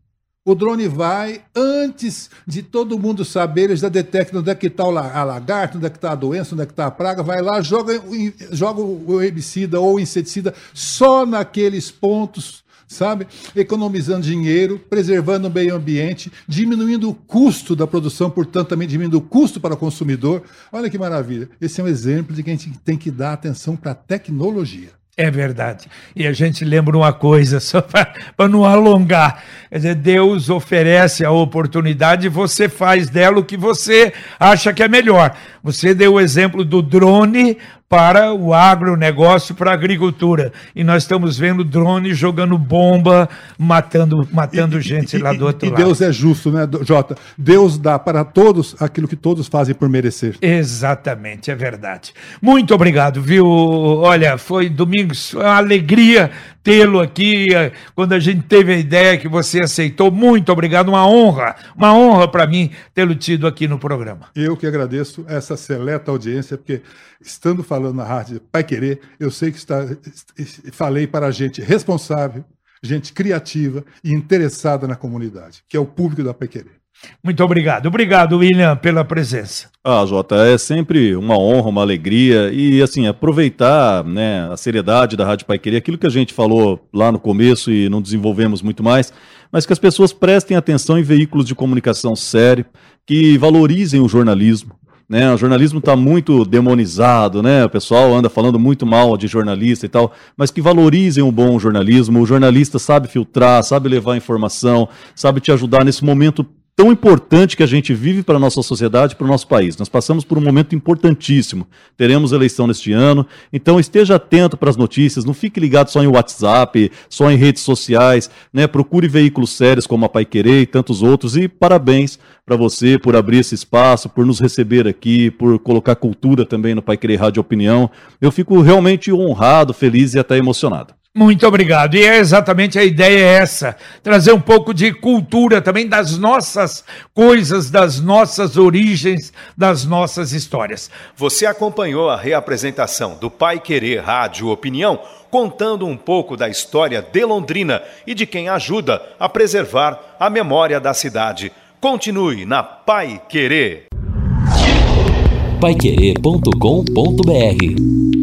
O drone vai, antes de todo mundo saber, ele já detecta onde é que está a lagarta, onde é que está a doença, onde é que está a praga, vai lá, joga, joga o herbicida ou o inseticida só naqueles pontos, sabe? Economizando dinheiro, preservando o meio ambiente, diminuindo o custo da produção, portanto, também diminuindo o custo para o consumidor. Olha que maravilha. Esse é um exemplo de que a gente tem que dar atenção para a tecnologia. É verdade. E a gente lembra uma coisa, só para não alongar. Quer dizer, Deus oferece a oportunidade e você faz dela o que você acha que é melhor. Você deu o exemplo do drone para o agronegócio, para a agricultura. E nós estamos vendo drone jogando bomba, matando, matando E- gente e- lá do e- outro e lado. Deus é justo, né, Jota? Deus dá para todos aquilo que todos fazem por merecer. Exatamente, é verdade. Muito obrigado, viu? Olha, foi Domingos, foi uma alegria tê-lo aqui. eh, Quando a gente teve a ideia que você aceitou, muito obrigado, uma honra, uma honra para mim tê-lo tido aqui no programa. Eu que agradeço essa seleta audiência, porque estando falando na rádio Pai Querer, eu sei que está, falei para gente responsável, gente criativa e interessada na comunidade, que é o público da Pai Querer. Muito obrigado. Obrigado, William, pela presença. Ah, Jota, é sempre uma honra, uma alegria e, assim, aproveitar né, a seriedade da Rádio Pai Querer, aquilo que a gente falou lá no começo e não desenvolvemos muito mais, mas que as pessoas prestem atenção em veículos de comunicação sério, que valorizem o jornalismo. Né, o jornalismo está muito demonizado, né? O pessoal anda falando muito mal de jornalista e tal, mas que valorizem o bom jornalismo. O jornalista sabe filtrar, sabe levar informação, sabe te ajudar nesse momento tão importante que a gente vive para a nossa sociedade, para o nosso país. Nós passamos por um momento importantíssimo. Teremos eleição neste ano, então esteja atento para as notícias, não fique ligado só em WhatsApp, só em redes sociais, né? Procure veículos sérios como a Pai Querer e tantos outros e parabéns para você por abrir esse espaço, por nos receber aqui, por colocar cultura também no Pai Querer Rádio Opinião. Eu fico realmente honrado, feliz e até emocionado. Muito obrigado. E é exatamente a ideia é essa: trazer um pouco de cultura também das nossas coisas, das nossas origens, das nossas histórias. Você acompanhou a reapresentação do Pai Querer Rádio Opinião, contando um pouco da história de Londrina e de quem ajuda a preservar a memória da cidade. Continue na Pai Querer. Paiquerê.com.br